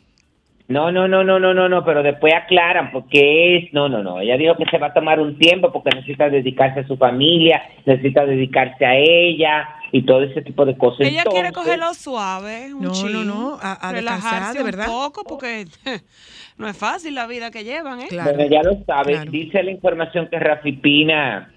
No, no, no, no, no, no, no, pero después aclaran porque es, no, no, no, ella dijo que se va a tomar un tiempo porque necesita dedicarse a su familia, necesita dedicarse a ella y todo ese tipo de cosas. Ella quiere cogerlo suave, un No, no, chin, no, a- a relajarse un poco porque [LAUGHS] no es fácil la vida que llevan, ¿eh? Claro. Bueno, ya lo sabe, Claro. dice la información que Rafi Pina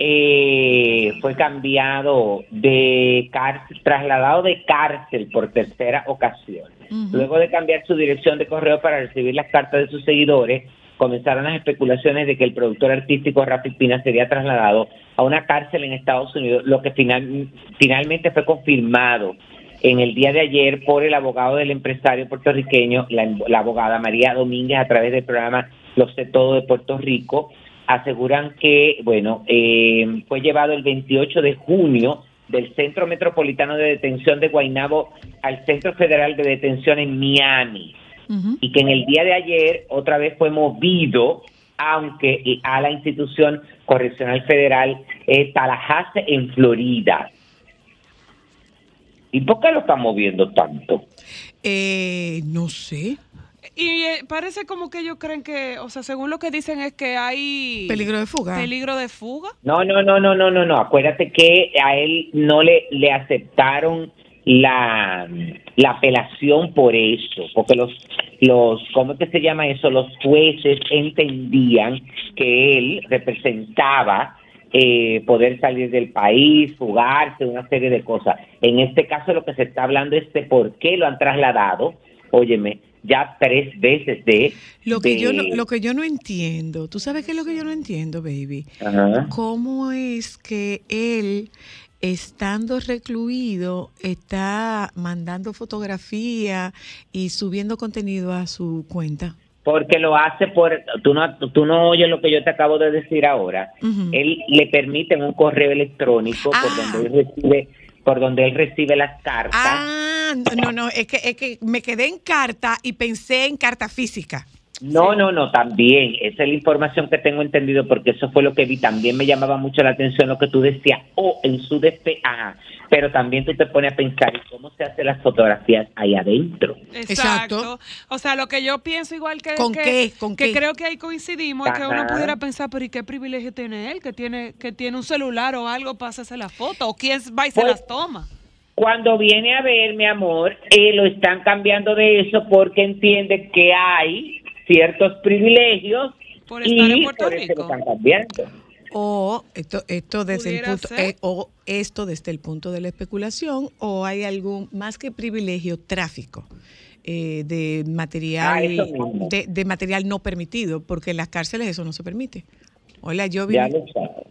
eh, fue cambiado de cárcel, trasladado de cárcel por tercera ocasión. Luego de cambiar su dirección de correo para recibir las cartas de sus seguidores, comenzaron las especulaciones de que el productor artístico Rafi Pina sería trasladado a una cárcel en Estados Unidos, lo que final, finalmente fue confirmado en el día de ayer por el abogado del empresario puertorriqueño, la, la abogada María Domínguez, a través del programa Lo sé todo de Puerto Rico, aseguran que, bueno, eh, fue llevado el 28 de junio del Centro Metropolitano de Detención de Guaynabo al Centro Federal de Detención en Miami y que en el día de ayer otra vez fue movido aunque a la institución correccional federal eh, Tallahassee en Florida. ¿Y por qué lo están moviendo tanto? Eh, no sé. Y eh, parece como que ellos creen que, o sea, según lo que dicen es que hay Peligro de fuga. peligro de fuga. No, no, no, no, no, no, no. Acuérdate que a él no le, le aceptaron la, la apelación por eso, porque los, los, ¿cómo es que se llama eso? Los jueces entendían que él representaba eh, poder salir del país, fugarse, una serie de cosas. En este caso lo que se está hablando es de por qué lo han trasladado, óyeme, ya tres veces de... Lo que, de- yo no, lo que yo no entiendo, ¿tú sabes qué es lo que yo no entiendo, baby? Ajá. ¿Cómo es que él, estando recluido, está mandando fotografía y subiendo contenido a su cuenta? Porque lo hace por, tú no, tú no oyes lo que yo te acabo de decir ahora. Él le permiten un correo electrónico por Ah. donde él recibe, por donde él recibe las cartas. Ah, no, no, es que, es que me quedé en carta y pensé en carta física. No, no, no, también. Esa es la información que tengo entendido porque eso fue lo que vi. También me llamaba mucho la atención lo que tú decías, o en su defecto, ajá. Pero también tú te pones a pensar ¿y cómo se hacen las fotografías ahí adentro. Exacto. O sea, lo que yo pienso igual que... ¿Con que- qué? ¿Con que qué? creo que ahí coincidimos, es que uno pudiera pensar, pero ¿y qué privilegio tiene él? Que tiene, que tiene un celular o algo para hacerse la foto, o quién va y se Pues- las toma. Cuando viene a ver, mi amor, eh, lo están cambiando de eso porque entienden que hay ciertos privilegios Por estar y en Puerto por eso lo Rico. están cambiando. O esto, esto desde el punto, eh, o esto desde el punto de la especulación, o hay algún más que privilegio, tráfico eh, de material, Ah, de, de material no permitido, porque en las cárceles eso no se permite. Hola, yo vine.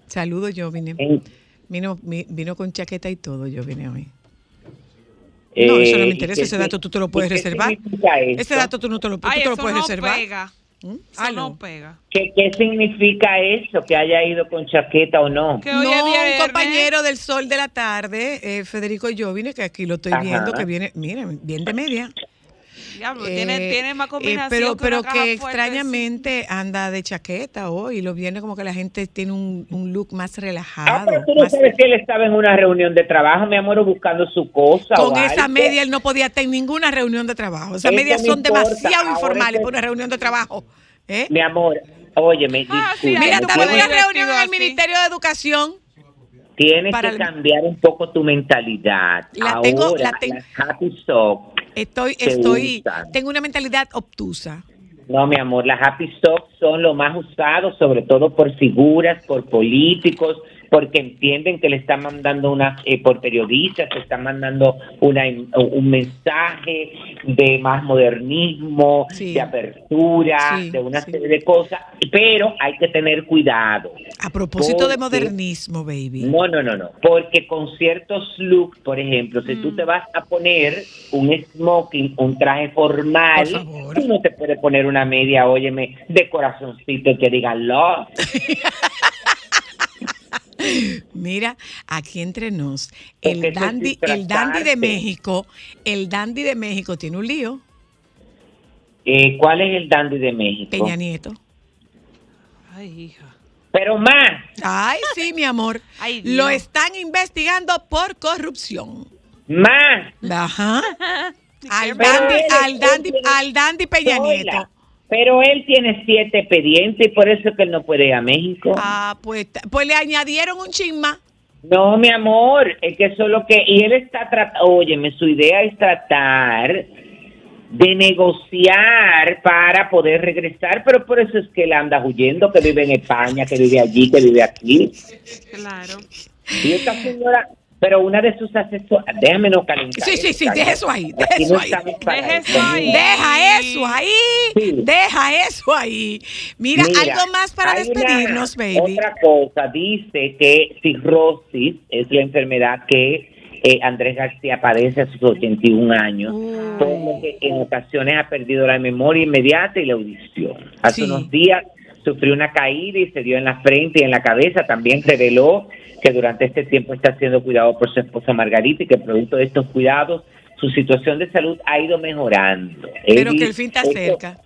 Saludos, yo vine. En- Vino, mi- vino con chaqueta y todo, yo vine hoy. No, eso no me Eh, interesa, ¿y ese dato tú te lo puedes reservar. Ese dato tú no te lo, tú Ay, te lo puedes no reservar. pega. ¿Mm? Aló. no pega. ¿Qué, qué significa eso? Que haya ido con chaqueta o no. Que hoy es no, un compañero del sol de la tarde, eh, Federico Jovine, que aquí lo estoy Ajá. viendo, que viene, miren, bien de media. Diablo, Eh, tiene, tiene más eh, combinación pero que pero una caja que fuerte, extrañamente anda de chaqueta hoy y lo viene como que la gente tiene un, un look más Ah, relajado. pero tú no más- sabes que él estaba en una reunión de trabajo, mi amor, buscando su cosa. con o esa algo. media él no podía estar en ninguna reunión de trabajo. Esas Eso medias son importa, demasiado ahora informales que- para una reunión de trabajo. ¿eh? Mi amor, óyeme, Ah, sí, Mira, estaba en una reunión en el. Ministerio de Educación. Tienes para que el- cambiar un poco tu mentalidad. La Ahora, tengo- la ten- las happy socks, Estoy, estoy, tengo una mentalidad obtusa. no, mi amor, las happy socks son lo más usados, sobre todo por figuras, por políticos, porque entienden que le están mandando una, eh, por periodistas, se están mandando una, un mensaje de más modernismo, Sí. de apertura, Sí, de una sí. serie de cosas, pero hay que tener cuidado. A propósito de modernismo, baby. No, no, no, no. Porque con ciertos looks, por ejemplo, si Mm. tú te vas a poner un smoking, un traje formal, tú no te puedes poner una media, óyeme, de corazoncito que diga love. [LAUGHS] Mira, aquí entre nos, el dandy, el dandy de. México, el dandy de México tiene un lío, Eh, ¿Cuál es el dandy de México? Peña Nieto. Ay, hija. Pero más, Ay, sí, mi amor. [LAUGHS] Ay. Lo están investigando por corrupción. más. Ajá. [LAUGHS] Al dandy, al dandy, al dandy Peña Nieto. Pero él tiene siete expedientes y por eso es que él no puede ir a México. Ah, pues, pues le añadieron un chisma. No, mi amor, es que eso es lo que... Y él está tratando... Óyeme, su idea es tratar de negociar para poder regresar, pero por eso es que él anda huyendo, que vive en España, que vive allí, que vive aquí. Claro. Y esta señora... Pero una de sus asesoras... Déjame no calentar. Sí, sí, sí, deja eso ahí, deja eso no ahí. Deja eso, ahí. mira. Deja eso ahí, Sí. deja eso ahí. Mira, Mira, algo más para hay una- despedirnos, baby. Otra cosa, dice que cirrosis es la enfermedad que eh, Andrés García padece a sus 81 años, por lo que en ocasiones ha perdido la memoria inmediata y la audición. Hace Sí. unos días sufrió una caída y se dio en la frente y en la cabeza. También reveló que durante este tiempo está siendo cuidado por su esposa Margarita y que producto de estos cuidados su situación de salud ha ido mejorando. Pero Él- que el fin está esto- cerca.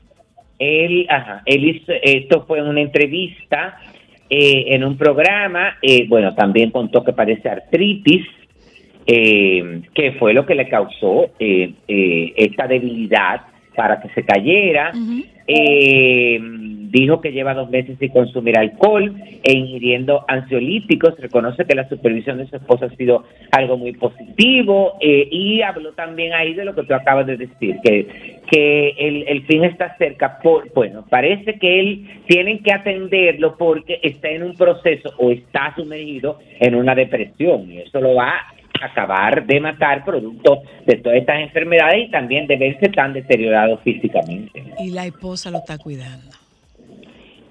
él, ajá, él hizo, esto fue en una entrevista eh, en un programa, eh, bueno, también contó que parece artritis, eh, que fue lo que le causó eh, esta debilidad para que se cayera. Dijo que lleva dos meses sin consumir alcohol e ingiriendo ansiolíticos. Reconoce que la supervisión de su esposa ha sido algo muy positivo eh, y habló también ahí de lo que tú acabas de decir, que, que el, el fin está cerca. Por, bueno, parece que él tienen que atenderlo porque está en un proceso o está sumergido en una depresión y eso lo va a acabar de matar producto de todas estas enfermedades y también de verse tan deteriorado físicamente. Y la esposa lo está cuidando.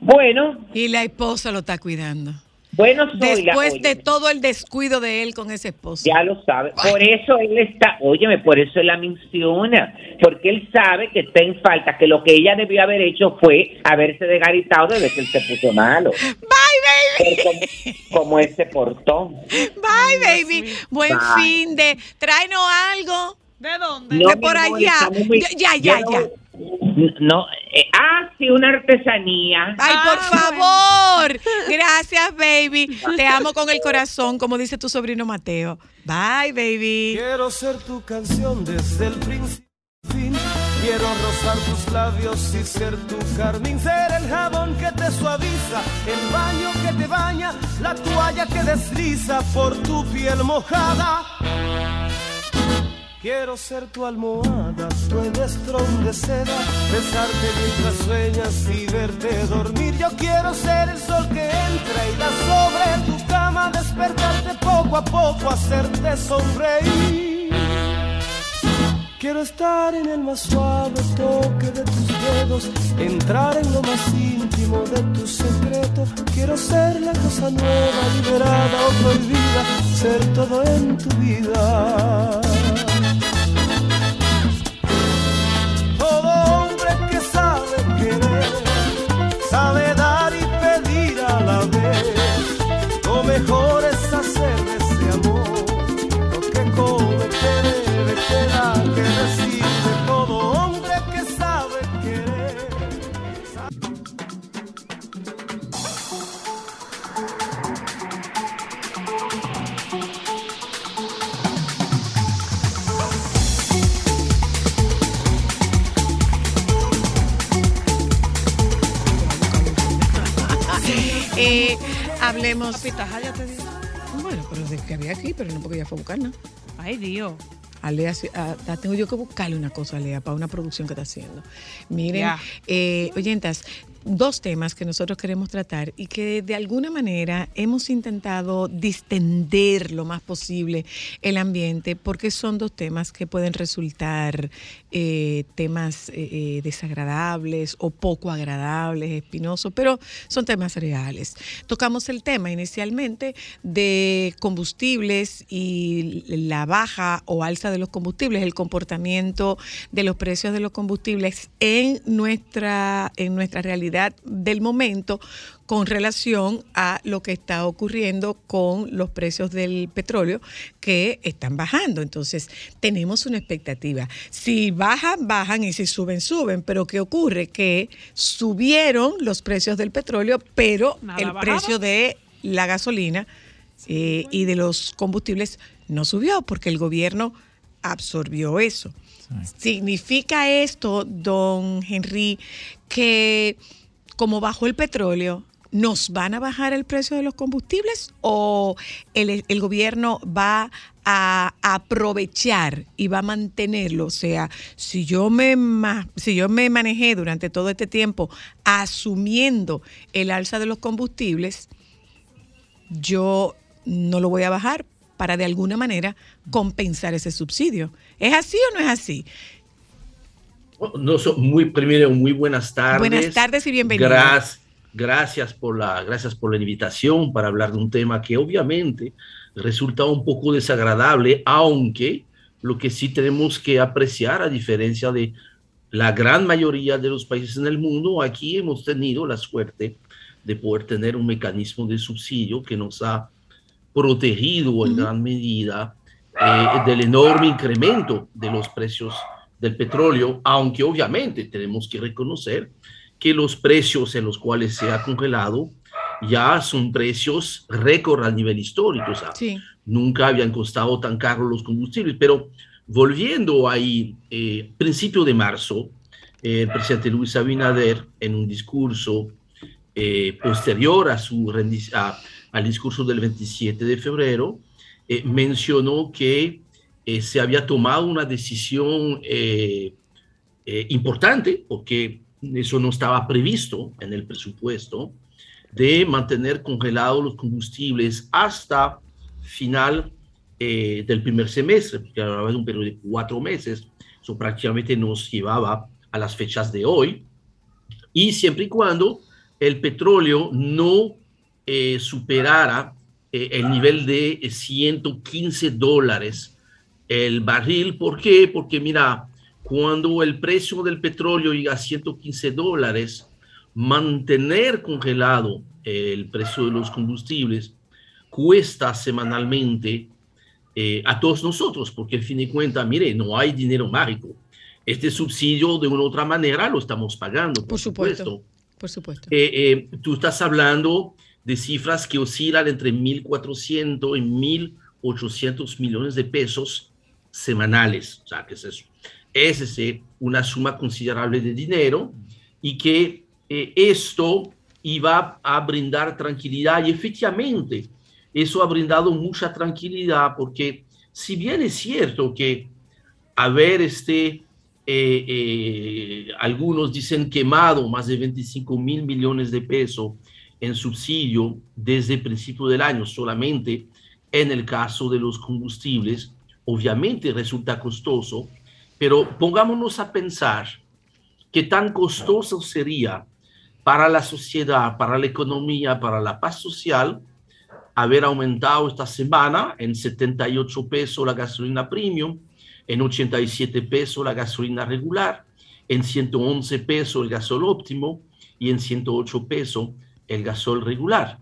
Bueno, Y la esposa lo está cuidando. bueno, Zoila, Después de todo el descuido de él con ese esposo. ya lo sabe. Por eso él está, óyeme, por eso él la menciona, porque él sabe que está en falta, que lo que ella debió haber hecho fue haberse desgaritado desde que él se puso malo. Bye, baby. Como, como él se portó. Bye, baby. Buen Bye. fin de. Tráenos algo. ¿De dónde? No, de por amor, allá. muy- Ya, ya, ya. no- No, eh, ah, sí, una artesanía. Ay, Ah, por favor. [LAUGHS] Gracias, baby. Te amo con el corazón, como dice tu sobrino Mateo. Bye, baby. Quiero ser tu canción desde el principio. Quiero rozar tus labios y ser tu carmín. Ser el jabón que te suaviza, el baño que te baña, la toalla que desliza por tu piel mojada. Quiero ser tu almohada, tu edestrón de seda, besarte mientras sueñas y verte dormir. Yo quiero ser el sol que entra y da sobre tu cama, despertarte poco a poco, hacerte sonreír. Quiero estar en el más suave toque de tus dedos, entrar en lo más íntimo de tus secretos. Quiero ser la cosa nueva, liberada o prohibida, ser todo en tu vida. Mejor hablemos. Pitaja, ya te digo. Bueno, pero de que había aquí, pero no porque ya fue a buscar, ¿no? Ay, Dios. A Lea, sí, a- a- tengo yo que buscarle una cosa a Lea para una producción que está haciendo. Miren, Ya. eh, oyentas, dos temas que nosotros queremos tratar y que de alguna manera hemos intentado distender lo más posible el ambiente porque son dos temas que pueden resultar eh, temas eh, eh, desagradables o poco agradables, espinosos, pero son temas reales. Tocamos el tema inicialmente de combustibles y la baja o alza de los combustibles, el comportamiento de los precios de los combustibles en nuestra, en nuestra realidad del momento con relación a lo que está ocurriendo con los precios del petróleo que están bajando. Entonces, tenemos una expectativa. Si bajan, bajan y si suben, suben. Pero ¿qué ocurre? Que subieron los precios del petróleo, pero Nada el bajaba. precio de la gasolina eh, y de los combustibles no subió porque el gobierno absorbió eso. ¿Significa esto, don Henry, que como bajó el petróleo, nos van a bajar el precio de los combustibles o el, gobierno va a aprovechar y va a mantenerlo? O sea, si yo me si yo me manejé durante todo este tiempo asumiendo el alza de los combustibles, yo no lo voy a bajar para de alguna manera compensar ese subsidio. ¿Es así o no es así? No, so- muy, primero, muy buenas tardes. Buenas tardes y bienvenido. Gras- gracias, por la, gracias por la invitación para hablar de un tema que obviamente resulta un poco desagradable, aunque lo que sí tenemos que apreciar, a diferencia de la gran mayoría de los países en el mundo, aquí hemos tenido la suerte de poder tener un mecanismo de subsidio que nos ha protegido en gran medida eh, del enorme incremento de los precios del petróleo, aunque obviamente tenemos que reconocer que los precios en los cuales se ha congelado ya son precios récord a nivel histórico. O sea, Sí. nunca habían costado tan caros los combustibles. Pero volviendo ahí, eh, principio de marzo, eh, el presidente Luis Abinader, en un discurso eh, posterior a su a- al discurso del 27 de febrero, eh, mencionó que eh, se había tomado una decisión eh, eh, importante, porque eso no estaba previsto en el presupuesto, de mantener congelados los combustibles hasta final eh, del primer semestre, porque hablaba de un periodo de cuatro meses, eso prácticamente nos llevaba a las fechas de hoy, y siempre y cuando el petróleo no eh, superara eh, el nivel de 115 dólares el barril. ¿Por qué? Porque mira, cuando el precio del petróleo llega a 115 dólares, mantener congelado el precio de los combustibles cuesta semanalmente eh, a todos nosotros, porque en fin de cuentas, mire, no hay dinero mágico. Este subsidio de una u otra manera lo estamos pagando, por, Por supuesto. supuesto. Por supuesto. Eh, eh, tú estás hablando de cifras que oscilan entre 1.400 y 1.800 millones de pesos semanales. O sea, ¿qué es eso? Es ese, una suma considerable de dinero y que eh, esto iba a brindar tranquilidad y efectivamente eso ha brindado mucha tranquilidad porque si bien es cierto que haber este, eh, eh, algunos dicen quemado más de 25 mil millones de pesos en subsidio desde el principio del año solamente en el caso de los combustibles, obviamente resulta costoso, pero pongámonos a pensar qué tan costoso sería para la sociedad, para la economía, para la paz social, haber aumentado esta semana en 78 pesos la gasolina premium, en 87 pesos la gasolina regular, en 111 pesos el gasol óptimo y en 108 pesos el gasol regular.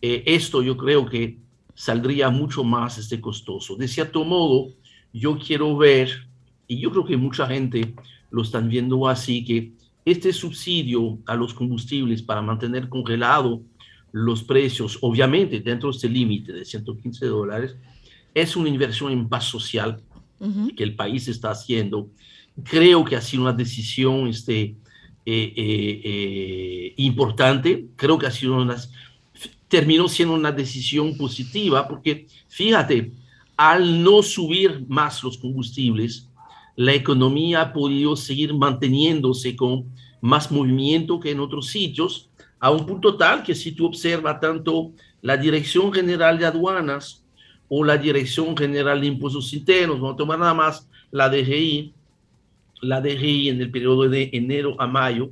Eh, esto yo creo que saldría mucho más este costoso. De cierto modo, yo quiero ver, y yo creo que mucha gente lo están viendo así, que este subsidio a los combustibles para mantener congelado los precios, obviamente dentro de este límite de 115 dólares, es una inversión en paz social Ujú. que el país está haciendo. Creo que ha sido una decisión este, eh, eh, eh, importante, creo que ha sido una, terminó siendo una decisión positiva, porque fíjate, al no subir más los combustibles, la economía ha podido seguir manteniéndose con más movimiento que en otros sitios, a un punto tal que si tú observas tanto la Dirección General de Aduanas o la Dirección General de Impuestos Internos, vamos a tomar nada más la DGI, la DGI en el periodo de enero a mayo,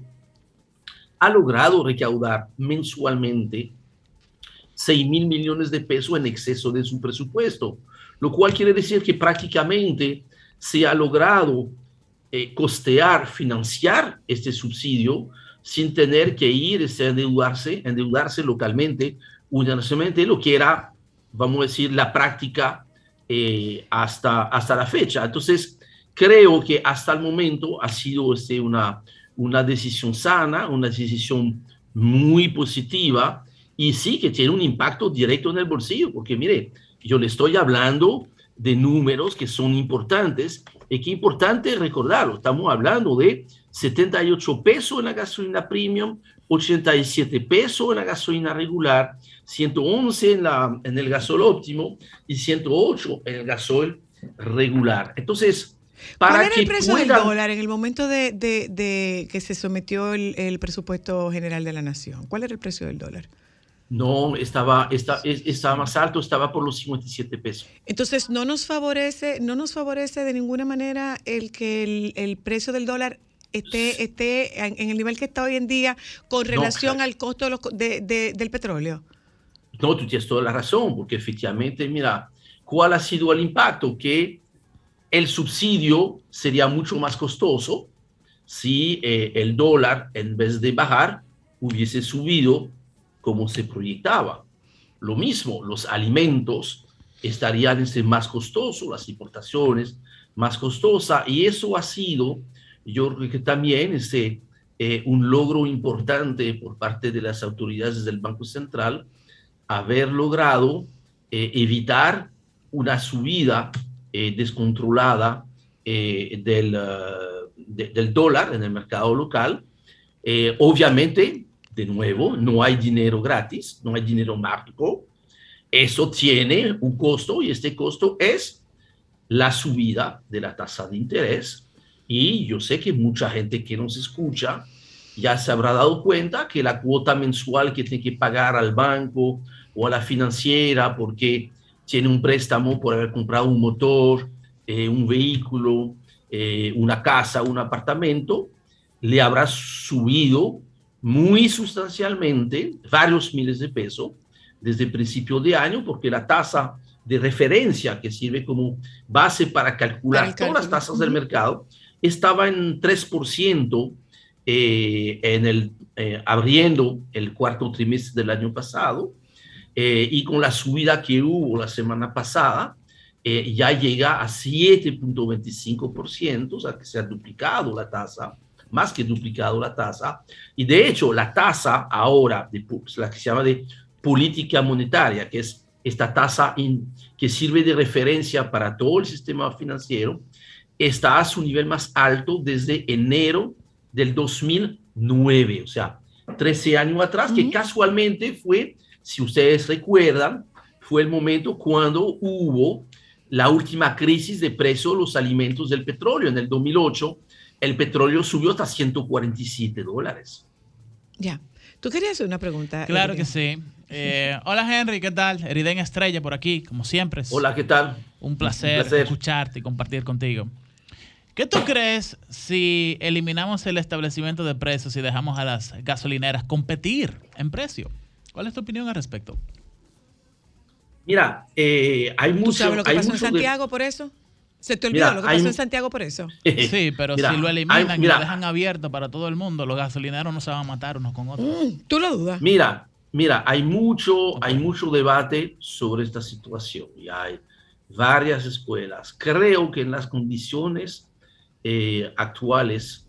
ha logrado recaudar mensualmente 6 mil millones de pesos en exceso de su presupuesto, lo cual quiere decir que prácticamente se ha logrado eh, costear, financiar este subsidio sin tener que ir este, a endeudarse, endeudarse localmente, universalmente, lo que era, vamos a decir, la práctica eh, hasta, hasta la fecha. Entonces, creo que hasta el momento ha sido este, una, una decisión sana, una decisión muy positiva y sí que tiene un impacto directo en el bolsillo, porque mire, yo le estoy hablando de números que son importantes y que importante recordarlo. Estamos hablando de 78 pesos en la gasolina premium, 87 pesos en la gasolina regular, 111 en, la, en el gasol óptimo y 108 en el gasol regular. Entonces, para ¿Cuál era que el precio puedan- del dólar en el momento de, de- de que se sometió el, el presupuesto general de la nación? ¿Cuál era el precio del dólar? No, estaba, más alto, estaba por los 57 pesos. Entonces, no nos favorece, no nos favorece de ninguna manera el que el, el precio del dólar esté, esté en, en el nivel que está hoy en día con relación al costo de los de- del petróleo. no, tú tienes toda la razón, porque efectivamente, mira, ¿cuál ha sido el impacto? Que el subsidio sería mucho más costoso si eh, el dólar, en vez de bajar, hubiese subido como se proyectaba. Lo mismo, los alimentos estarían este, más costosos, las importaciones más costosas, y eso ha sido, yo creo que también este, eh, un logro importante por parte de las autoridades del Banco Central, haber logrado eh, evitar una subida eh, descontrolada del, de- del dólar en el mercado local. obviamente, de nuevo, no hay dinero gratis, no hay dinero mágico. Eso tiene un costo y este costo es la subida de la tasa de interés. Y yo sé que mucha gente que nos escucha ya se habrá dado cuenta que la cuota mensual que tiene que pagar al banco o a la financiera porque tiene un préstamo por haber comprado un motor, eh, un vehículo, eh, una casa, un apartamento, le habrá subido muy sustancialmente, varios miles de pesos, desde el principio de año, porque la tasa de referencia que sirve como base para calcular Para todas las tasas del mercado estaba en 3% eh, en el, eh, abriendo el cuarto trimestre del año pasado eh, y con la subida que hubo la semana pasada, eh, ya llega a 7.25%, o sea que se ha duplicado la tasa, más que duplicado la tasa, y de hecho la tasa ahora, de, la que se llama de política monetaria, que es esta tasa in- que sirve de referencia para todo el sistema financiero, está a su nivel más alto desde enero del 2009, o sea, 13 años atrás, que casualmente fue, si ustedes recuerdan, fue el momento cuando hubo la última crisis de precio de los alimentos del petróleo. En el 2008, el petróleo subió hasta 147 dólares. Ya. Tú querías hacer una pregunta. Claro que sí. Eh, [LAUGHS] hola Henry, ¿qué tal? Eriden Estrella por aquí, como siempre. Hola, ¿qué tal? Un placer, Un placer. escucharte y compartir contigo. ¿Qué tú crees si eliminamos el establecimiento de precios y dejamos a las gasolineras competir en precio? ¿Cuál es tu opinión al respecto? Mira, eh, hay mucho. ¿Tú sabes lo que hay pasó en de- Santiago por eso? ¿Se te olvidó Mira, lo que hay pasó en Santiago por eso? [LAUGHS] Sí, pero Mira, si lo hay- eliminan y mira. lo dejan abierto para todo el mundo, los gasolineros no se van a matar unos con otros. Mm, ¿Tú lo dudas? Mira, mira, hay mucho, hay mucho debate sobre esta situación y hay varias escuelas. Creo que en las condiciones eh, actuales,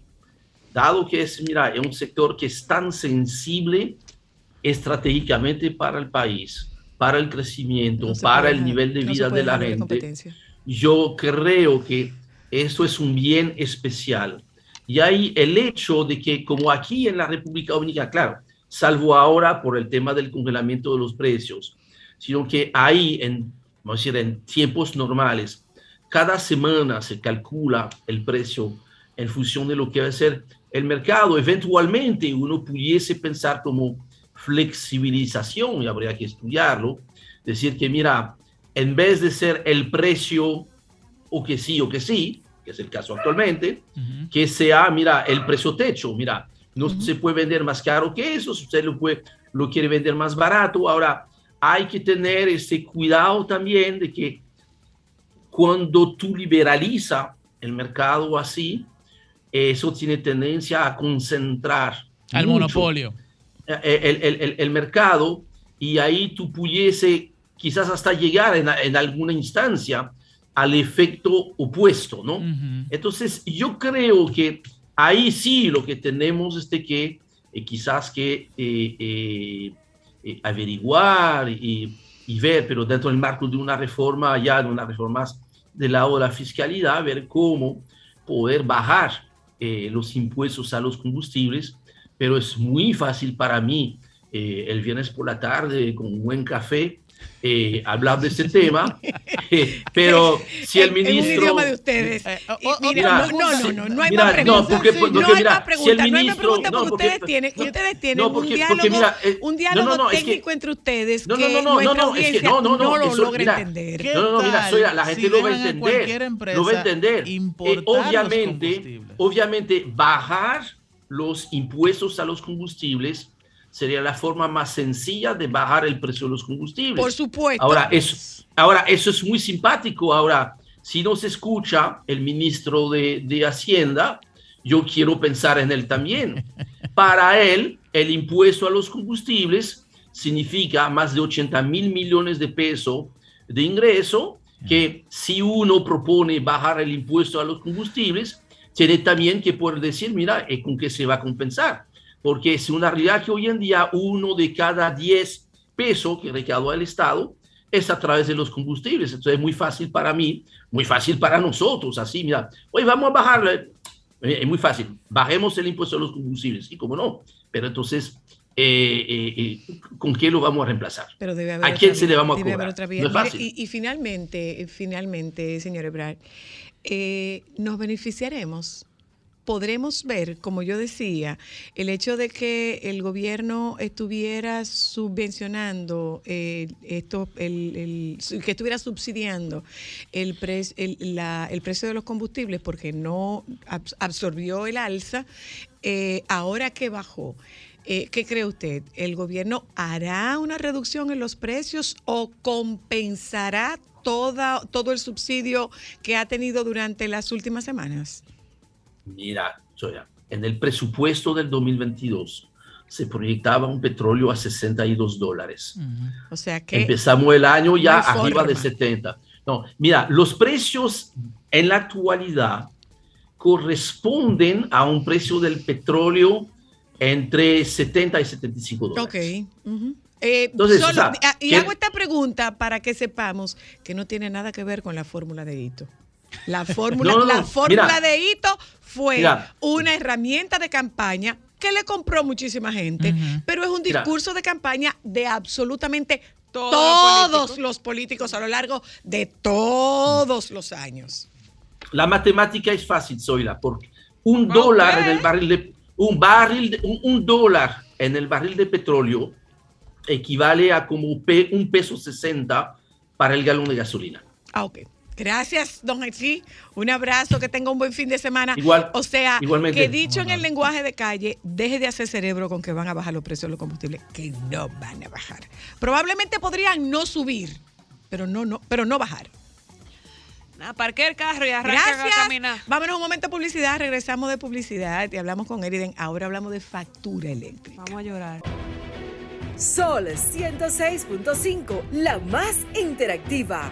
dado que es, mira, es un sector que es tan sensible estratégicamente para el país, para el crecimiento, No para el nivel de vida de la gente, competencia. Yo creo que esto es un bien especial. Y hay el hecho de que como aquí en la República Dominicana, claro, salvo ahora por el tema del congelamiento de los precios, sino que ahí, en, vamos a decir, en tiempos normales, cada semana se calcula el precio en función de lo que va a ser el mercado. Eventualmente uno pudiese pensar como flexibilización, y habría que estudiarlo, decir que mira, en vez de ser el precio o que sí o que sí, que es el caso actualmente, que sea, mira, el precio techo, mira, no se puede vender más caro que eso, si usted lo, puede, lo quiere vender más barato, ahora hay que tener ese cuidado también de que cuando tú liberaliza el mercado así, eso tiene tendencia a concentrar Al monopolio. eh, el, el- el- el mercado y ahí tú pudiese quizás hasta llegar en, en alguna instancia al efecto opuesto, ¿no? Entonces, yo creo que ahí sí lo que tenemos es de que eh, quizás que eh, eh, eh, averiguar y, y ver, pero dentro del marco de una reforma, ya de una reforma más del lado de la fiscalidad, ver cómo poder bajar eh, los impuestos a los combustibles, pero es muy fácil para mí eh, el viernes por la tarde con un buen café eh, hablar de este tema, [LAUGHS] eh, pero si el ministro... En un idioma de ustedes. Eh, oh, mira, no, no, no, no, no hay mira, más no, preguntas. porque- porque no hay mira, más si preguntas, el no hay más preguntas no, porque, porque- ustedes tienen, no, ustedes tienen no, porque- un porque diálogo, mira, eh, un no, diálogo no, no, es que- técnico entre ustedes No, que no, no, no, nuestra no, no, es que audiencia no, no, no, lo eso, logra mira, entender. ¿Qué No, no, no, mira, soy- la gente si lo va a entender. Lo va a entender. Eh, obviamente, obviamente, bajar los impuestos a los combustibles sería la forma más sencilla de bajar el precio de los combustibles. Por supuesto. Ahora, eso, ahora, eso es muy simpático. Ahora, si nos escucha el ministro de, de Hacienda, yo quiero pensar en él también. [LAUGHS] Para él, el impuesto a los combustibles significa más de 80 mil millones de pesos de ingreso, que si uno propone bajar el impuesto a los combustibles, tiene también que poder decir, mira, eh, ¿con qué se va a compensar? Porque es una realidad que hoy en día uno de cada 10 pesos que recauda el Estado es a través de los combustibles. Entonces es muy fácil para mí, muy fácil para nosotros, así, mira, hoy vamos a bajarle, eh, es muy fácil, bajemos el impuesto a los combustibles, y cómo no, pero entonces, eh, eh, eh, ¿con qué lo vamos a reemplazar? Pero debe haber ¿A otra quién vía, se le vamos a cobrar? No es fácil. y, y finalmente, finalmente, señor Ebrard, eh, nos beneficiaremos. Podremos ver, como yo decía, el hecho de que el gobierno estuviera subvencionando eh, esto, que estuviera subsidiando el, pres- el, precio de los combustibles porque no abs- absorbió el alza, eh, ahora que bajó, eh, ¿qué cree usted? ¿El gobierno hará una reducción en los precios o compensará toda, todo el subsidio que ha tenido durante las últimas semanas? Mira, Zoya, en el presupuesto del 2022 se proyectaba un petróleo a 62 dólares. O sea que... Empezamos el año ya no arriba de forma. 70. No, mira, los precios en la actualidad corresponden a un precio del petróleo entre 70 y 75 dólares. Ok. Eh, Entonces, solo- o sea, ah, y ¿quién- hago esta pregunta para que sepamos que no tiene nada que ver con la fórmula de Hito. La fórmula, No, no, no, la fórmula mira. de Hito fue Mira. una herramienta de campaña que le compró muchísima gente, pero es un Mira. discurso de campaña de absolutamente Todos todos, los políticos. los políticos a lo largo de todos los años. La matemática es fácil, Zoila, porque un dólar en el barril de un barril de- un, un dólar en el barril de petróleo equivale a como un peso 60 para el galón de gasolina. Ah, ok. Gracias, don Haití. Un abrazo, que tenga un buen fin de semana. Igual- o sea, igualmente. que dicho en el lenguaje de calle, deje de hacer cerebro con que van a bajar los precios de los combustibles, que no van a bajar. Probablemente podrían no subir, pero no, no, pero no bajar. Nada, parque el carro y arranca a caminar. Vámonos un momento a publicidad, regresamos de publicidad y hablamos con Eriden. Ahora hablamos de factura eléctrica. Vamos a llorar. Sol 106.5, la más interactiva.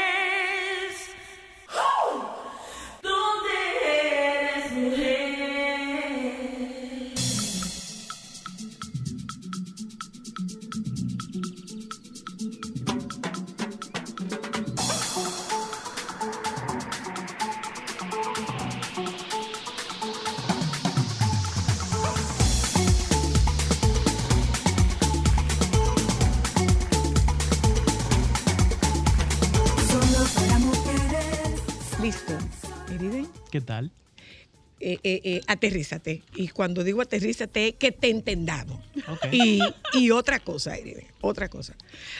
¿Qué tal? eh, eh, eh, aterrízate. Y cuando digo aterrízate, que te entendamos. Y, y otra cosa, Irene, otra cosa.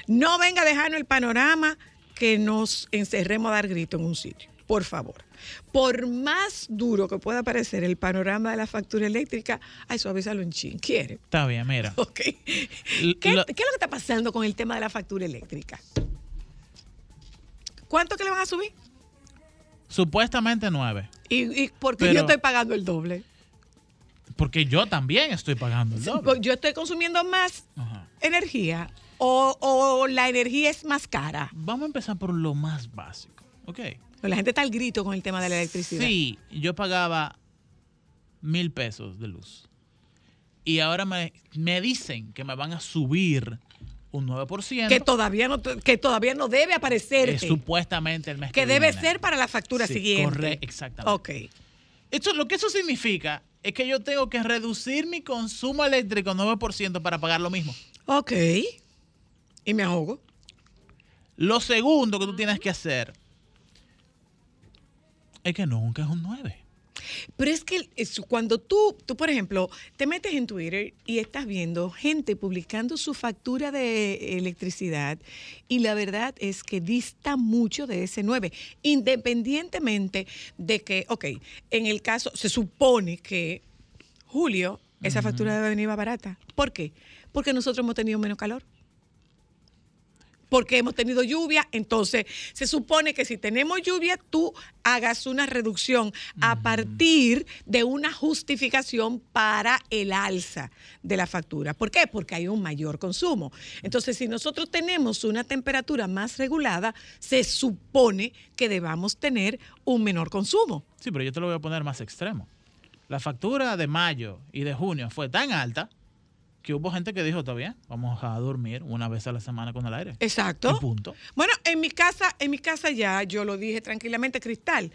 No venga a dejarnos el panorama que nos encerremos a dar grito en un sitio. Por favor. Por más duro que pueda parecer el panorama de la factura eléctrica, ay, suavízalo en chin. ¿Quiere? Está bien, mira. [LAUGHS] ¿Qué, lo- qué es lo que está pasando con el tema de la factura eléctrica? ¿Cuánto que le van a subir? Supuestamente nueve. ¿Y, y por qué yo estoy pagando el doble? Porque yo también estoy pagando el doble. Yo estoy consumiendo más Ajá. energía o, o la energía es más cara. Vamos a empezar por lo más básico. ¿Ok? La gente está al grito con el tema de la electricidad. Sí, yo pagaba mil pesos de luz. Y ahora me, me dicen que me van a subir un 9%. Que todavía no que todavía no debe aparecer. eh, supuestamente el mes que que debe viene. ser para la factura Sí, siguiente. correcto, exactamente. Ok. Esto, lo que eso significa es que yo tengo que reducir mi consumo eléctrico 9% para pagar lo mismo. Ok. Y me ahogo. Lo segundo que tú tienes que hacer es que nunca es un 9. Pero es que cuando tú, tú, por ejemplo, te metes en Twitter y estás viendo gente publicando su factura de electricidad y la verdad es que dista mucho de ese 9, independientemente de que, ok, en el caso, se supone que julio esa factura debe venir más barata. ¿Por qué? Porque nosotros hemos tenido menos calor porque hemos tenido lluvia. Entonces, se supone que si tenemos lluvia, tú hagas una reducción a partir de una justificación para el alza de la factura. ¿Por qué? Porque hay un mayor consumo. Entonces, si nosotros tenemos una temperatura más regulada, se supone que debamos tener un menor consumo. Sí, pero yo te lo voy a poner más extremo. La factura de mayo y de junio fue tan alta que hubo gente que dijo, está bien, vamos a dormir una vez a la semana con el aire. Exacto. Y punto. Bueno, en mi casa, en mi casa ya yo lo dije tranquilamente, Cristal,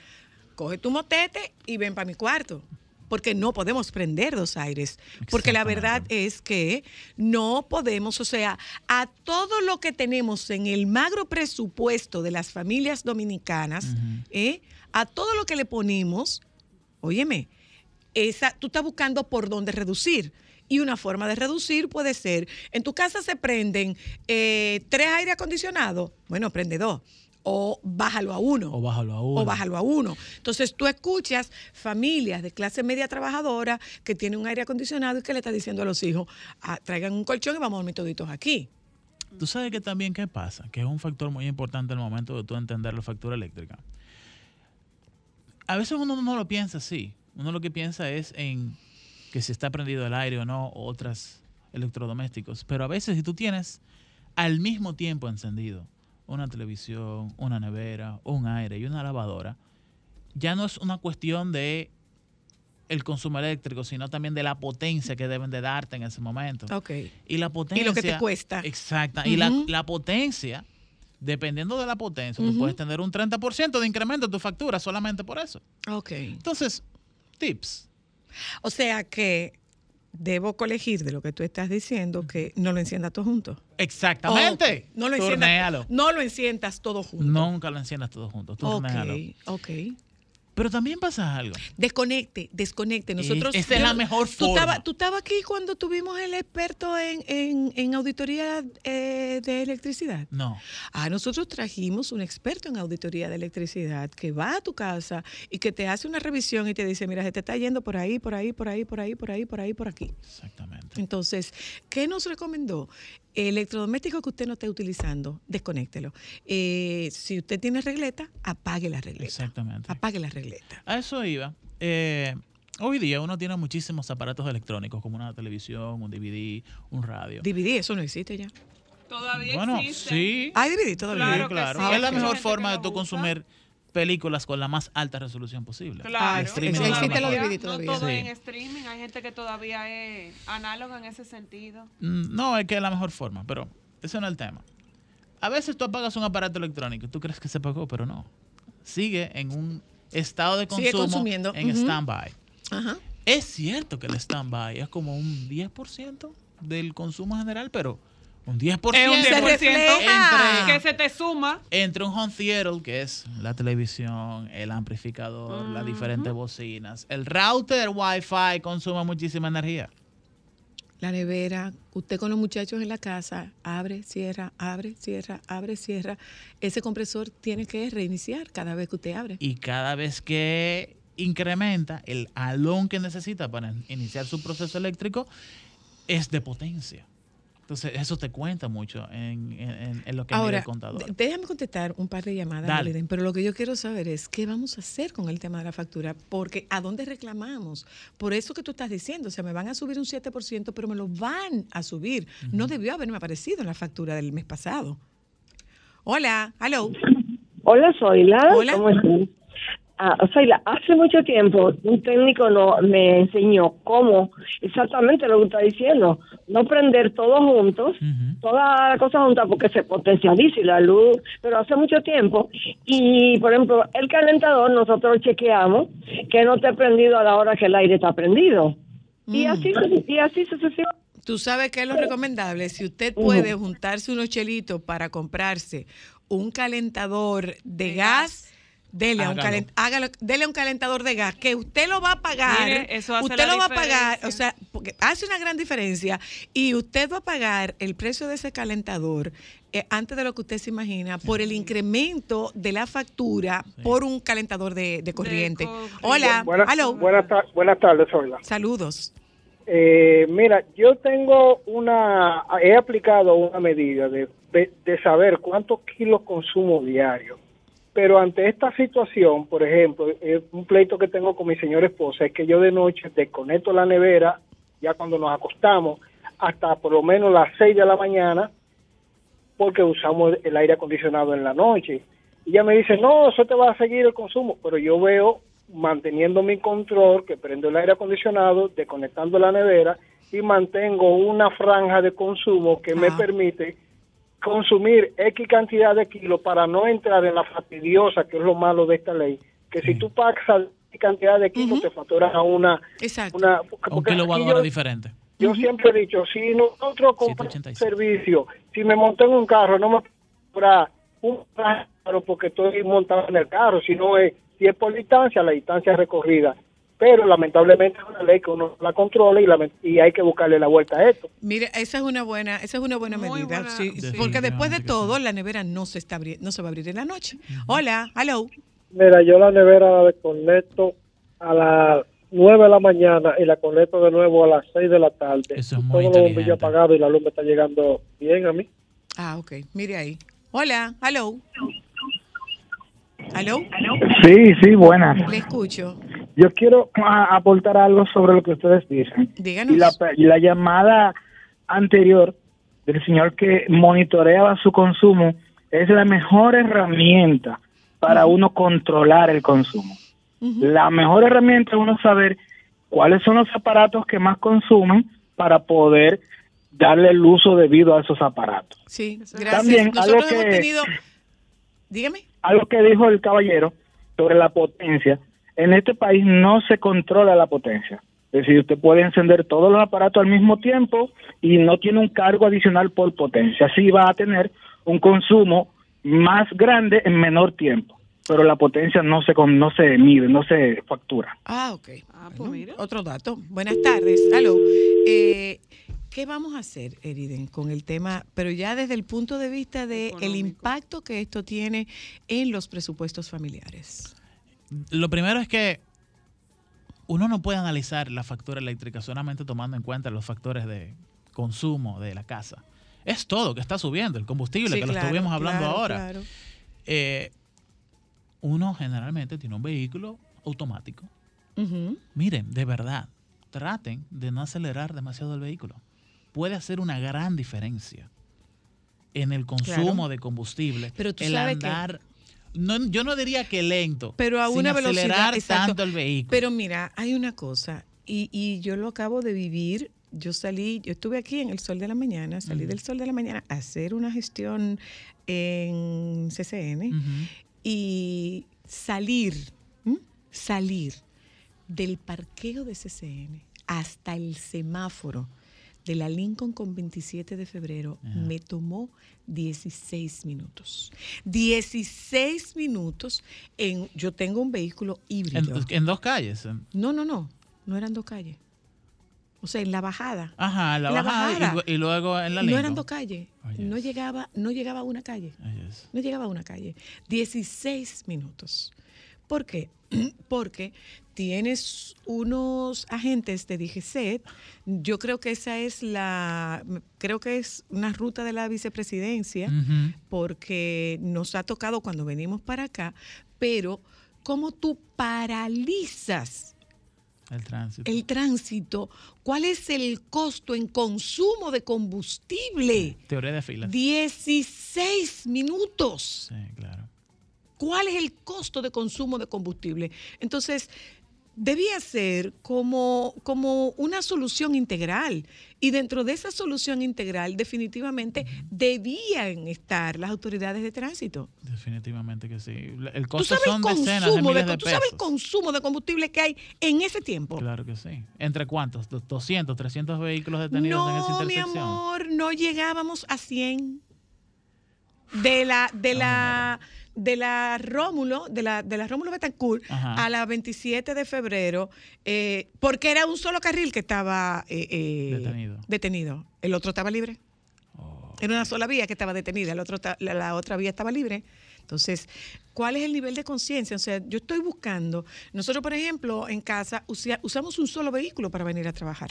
coge tu motete y ven para mi cuarto. Porque no podemos prender dos aires. Porque la verdad es que no podemos, o sea, a todo lo que tenemos en el magro presupuesto de las familias dominicanas, ¿eh? a todo lo que le ponemos, óyeme, esa, tú estás buscando por dónde reducir. Y una forma de reducir puede ser, en tu casa se prenden eh, tres aire acondicionados, bueno, prende dos. O bájalo a uno. O bájalo a uno. O bájalo a uno. Entonces tú escuchas familias de clase media trabajadora que tienen un aire acondicionado y que le está diciendo a los hijos, "Ah, traigan un colchón y vamos a dormir toditos aquí. Tú sabes que también qué pasa, que es un factor muy importante en el momento de tú entender la factura eléctrica. A veces uno no lo piensa así. Uno lo que piensa es en que si está prendido el aire o no, o otros electrodomésticos. Pero a veces si tú tienes al mismo tiempo encendido una televisión, una nevera, un aire y una lavadora, ya no es una cuestión de el consumo eléctrico, sino también de la potencia que deben de darte en ese momento. Ok. Y la potencia. Y lo que te cuesta. Exacto. Y la, la potencia, dependiendo de la potencia, tú puedes tener un 30% de incremento en tu factura solamente por eso. Ok. Entonces, tips. O sea que debo colegir de lo que tú estás diciendo que no lo enciendas todo junto. Exactamente. Ok. No lo enciendas. No lo enciendas todo junto. Nunca lo enciendas todo junto. Ok, turnéalo. ok. Pero también pasa algo. Desconecte, desconecte. Nosotros. esa es la mejor tú forma. estabas- Tú estabas aquí cuando tuvimos el experto en, en- en auditoría eh, de electricidad. No. Ah, nosotros trajimos un experto en auditoría de electricidad que va a tu casa y que te hace una revisión y te dice, mira, se te está yendo por ahí, por ahí, por ahí, por ahí, por ahí, por ahí, por aquí. Exactamente. Entonces, ¿qué nos recomendó? Electrodoméstico que usted no esté utilizando, desconéctelo. Eh, si usted tiene regleta, apague la regleta. Exactamente. Apague la regleta. A eso iba. Eh, hoy día uno tiene muchísimos aparatos electrónicos, como una televisión, un DVD, un radio. DVD, eso no existe ya. Todavía Bueno, existe. sí. ¿Hay DVD todavía? Sí, Claro que claro. sí. Es la mejor forma de tú usa. consumir películas con la más alta resolución posible. Claro. El streaming existe No todavía. todo Sí. en streaming, hay gente que todavía es análoga en ese sentido. Mm, No, es que es la mejor forma, pero ese no es el tema. A veces tú apagas un aparato electrónico y tú crees que se apagó, pero no. Sigue en un estado de Sigue consumo consumiendo. en Ujú. stand-by. Ajá. Es cierto que el stand-by es como un 10% del consumo general, pero un 10%, Es un Se 10% refleja. entre, que se te suma. entre un home theater, que es la televisión, el amplificador, las diferentes bocinas, el router Wi-Fi consume muchísima energía. La nevera, usted con los muchachos en la casa, abre, cierra, abre, cierra, abre, cierra. Ese compresor tiene que reiniciar cada vez que usted abre. Y cada vez que incrementa el alón que necesita para iniciar su proceso eléctrico, es de potencia. Entonces, eso te cuenta mucho en, en- en lo que Ahora, el contador. déjame contestar un par de llamadas, Dale. Pero lo que yo quiero saber es qué vamos a hacer con el tema de la factura, porque ¿a dónde reclamamos? Por eso que tú estás diciendo, o sea, me van a subir un 7%, pero me lo van a subir. No debió haberme aparecido en la factura del mes pasado. Hola, hello. Hola, Zoila. Hola. ¿Cómo estás? Ah, Zoila, hace mucho tiempo un técnico no, me enseñó cómo exactamente lo que está diciendo. No prender todos juntos, toda la cosa junta porque se potencializa y la luz, pero hace mucho tiempo. Y, por ejemplo, el calentador nosotros chequeamos que no esté prendido a la hora que el aire está prendido. Y así, y así sucesivamente. Tú sabes qué es lo recomendable. Si usted puede juntarse unos chelitos para comprarse un calentador de gas, Dele a, un Hágalo. calen- hágalo, dele a un calentador de gas que usted lo va a pagar. Mire, eso hace usted la lo va a pagar, o sea, porque hace una gran diferencia y usted va a pagar el precio de ese calentador eh, antes de lo que usted se imagina por el incremento de la factura por un calentador de, de corriente. Hola, Buenas, aló. buenas, ta- buenas tardes, Zoila. Saludos. Eh, mira, yo tengo una, he aplicado una medida de, de, de saber cuántos kilos consumo diario. Pero ante esta situación, por ejemplo, eh, un pleito que tengo con mi señora esposa es que yo de noche desconecto la nevera, ya cuando nos acostamos, hasta por lo menos las 6 de la mañana, porque usamos el aire acondicionado en la noche. Y ella me dice, no, eso te va a seguir el consumo, pero yo veo manteniendo mi control, que prendo el aire acondicionado, desconectando la nevera y mantengo una franja de consumo que me permite consumir X cantidad de kilos para no entrar en la fastidiosa, que es lo malo de esta ley, que si tú pasas X cantidad de kilos te facturas a una... una porque Un yo- diferente. yo siempre he dicho, si nosotros compramos un servicio, si me monté en un carro, no me comprar un carro porque estoy montado en el carro, sino es, si es por distancia, la distancia recorrida. Pero lamentablemente es una ley que uno la controla y, lament- y hay que buscarle la vuelta a esto. Mire, esa es una buena, esa es una buena medida, sí, porque después de todo la nevera no se está no se va a abrir en la noche. Hola, hello. Mira, yo la nevera la desconecto a las 9 de la mañana y la conecto de nuevo a las 6 de la tarde. Eso es Todos los bombillos apagados y la luz me está llegando bien a mí. Ah, ok. Mire ahí. Hola, hello. Hello. Sí, sí, buenas. Le escucho. Yo quiero ah, aportar algo sobre lo que ustedes dicen. Díganos. Y la, y la llamada anterior del señor que monitoreaba su consumo es la mejor herramienta para uno controlar el consumo. La mejor herramienta es uno saber cuáles son los aparatos que más consumen para poder darle el uso debido a esos aparatos. Sí, gracias. También, algo Nosotros hemos que- tenido. Dígame. algo que dijo el caballero sobre la potencia. En este país no se controla la potencia. Es decir, usted puede encender todos los aparatos al mismo tiempo y no tiene un cargo adicional por potencia. Así va a tener un consumo más grande en menor tiempo. Pero la potencia no se con- no se mide, no se factura. Ah, ok. Bueno, Otro dato. Buenas tardes. Aló. Eh, ¿Qué vamos a hacer, Eriden, con el tema, pero ya desde el punto de vista de el impacto que esto tiene en los presupuestos familiares? Lo primero es que uno no puede analizar la factura eléctrica solamente tomando en cuenta los factores de consumo de la casa. Es todo que está subiendo, el combustible, Sí, que lo estuvimos hablando claro, ahora. claro. Eh, uno generalmente tiene un vehículo automático. Miren, de verdad, traten de no acelerar demasiado el vehículo. Puede hacer una gran diferencia en el consumo de combustible. Pero tú el sabes que- andar, no, yo no diría que lento, pero a sin una velocidad acelerar exacto. tanto el vehículo. Pero mira, hay una cosa, y, y yo lo acabo de vivir. Yo salí, yo estuve aquí en el Sol de la Mañana, salí del Sol de la Mañana a hacer una gestión en CCN y salir, ¿m? salir del parqueo de CCN hasta el semáforo de la Lincoln con 27 de febrero me tomó 16 minutos. 16 minutos en yo tengo un vehículo híbrido. en, en dos calles. en- No, no, no, no eran dos calles. O sea, en la bajada. Ajá, en la, En la bajada, y bajada. lu- Y, luego en la no Lincoln. eran dos calles. No llegaba, no llegaba a una calle. No llegaba a una calle. 16 minutos. ¿Por qué? [CLEARS THROAT] Porque tienes unos agentes de DGCET. Yo creo que esa es la, creo que es una ruta de la vicepresidencia, porque nos ha tocado cuando venimos para acá, pero cómo tú paralizas El tránsito. el tránsito, ¿cuál es el costo en consumo de combustible? Teoría de filas. 16 minutos. Sí, claro. ¿Cuál es el costo de consumo de combustible? Entonces, debía ser como, como una solución integral. Y dentro de esa solución integral, definitivamente debían estar las autoridades de tránsito. Definitivamente que sí. El ¿Tú costo sabes, el son decenas de consumo de, de ¿Tú sabes el consumo de combustible que hay en ese tiempo? Claro que sí. ¿Entre cuántos? Do- 200, 300 vehículos detenidos en esa No, mi intersección. amor, no llegábamos a 100. de la, de la, de la Rómulo, de la, de la Rómulo Betancourt Ajá. a la 27 de febrero, eh, porque era un solo carril que estaba eh, eh, Detenido. detenido. El otro estaba libre. Era una sola vía que estaba detenida, el otro la otra vía estaba libre. Entonces, ¿cuál es el nivel de conciencia? O sea, yo estoy buscando, nosotros, por ejemplo, en casa usia- usamos un solo vehículo para venir a trabajar.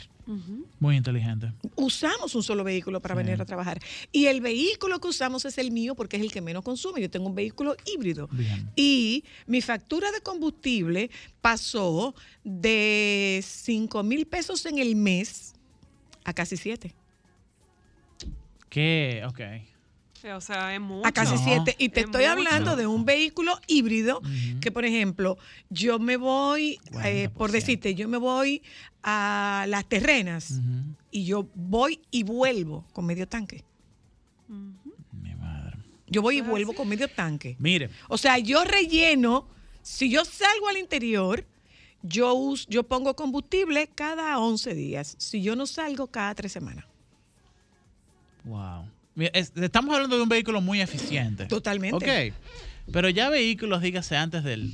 Muy inteligente. Usamos un solo vehículo para Sí. venir a trabajar. Y el vehículo que usamos es el mío porque es el que menos consume. Yo tengo un vehículo híbrido. Bien. Y mi factura de combustible pasó de 5 mil pesos en el mes a casi 7. ¿Qué? Ok. O sea, es mucho. A casi 7. Y te Es estoy mucho. hablando de un vehículo híbrido que, por ejemplo, yo me voy, eh, por decirte, yo me voy a las terrenas y yo voy y vuelvo con medio tanque. Yo voy y vuelvo con medio tanque. Mire, O sea, yo relleno, si yo salgo al interior, yo, us- yo pongo combustible cada 11 días. Si yo no salgo, cada tres semanas. wow. Es- estamos hablando de un vehículo muy eficiente. Totalmente. Ok. Pero ya vehículos, dígase, antes del.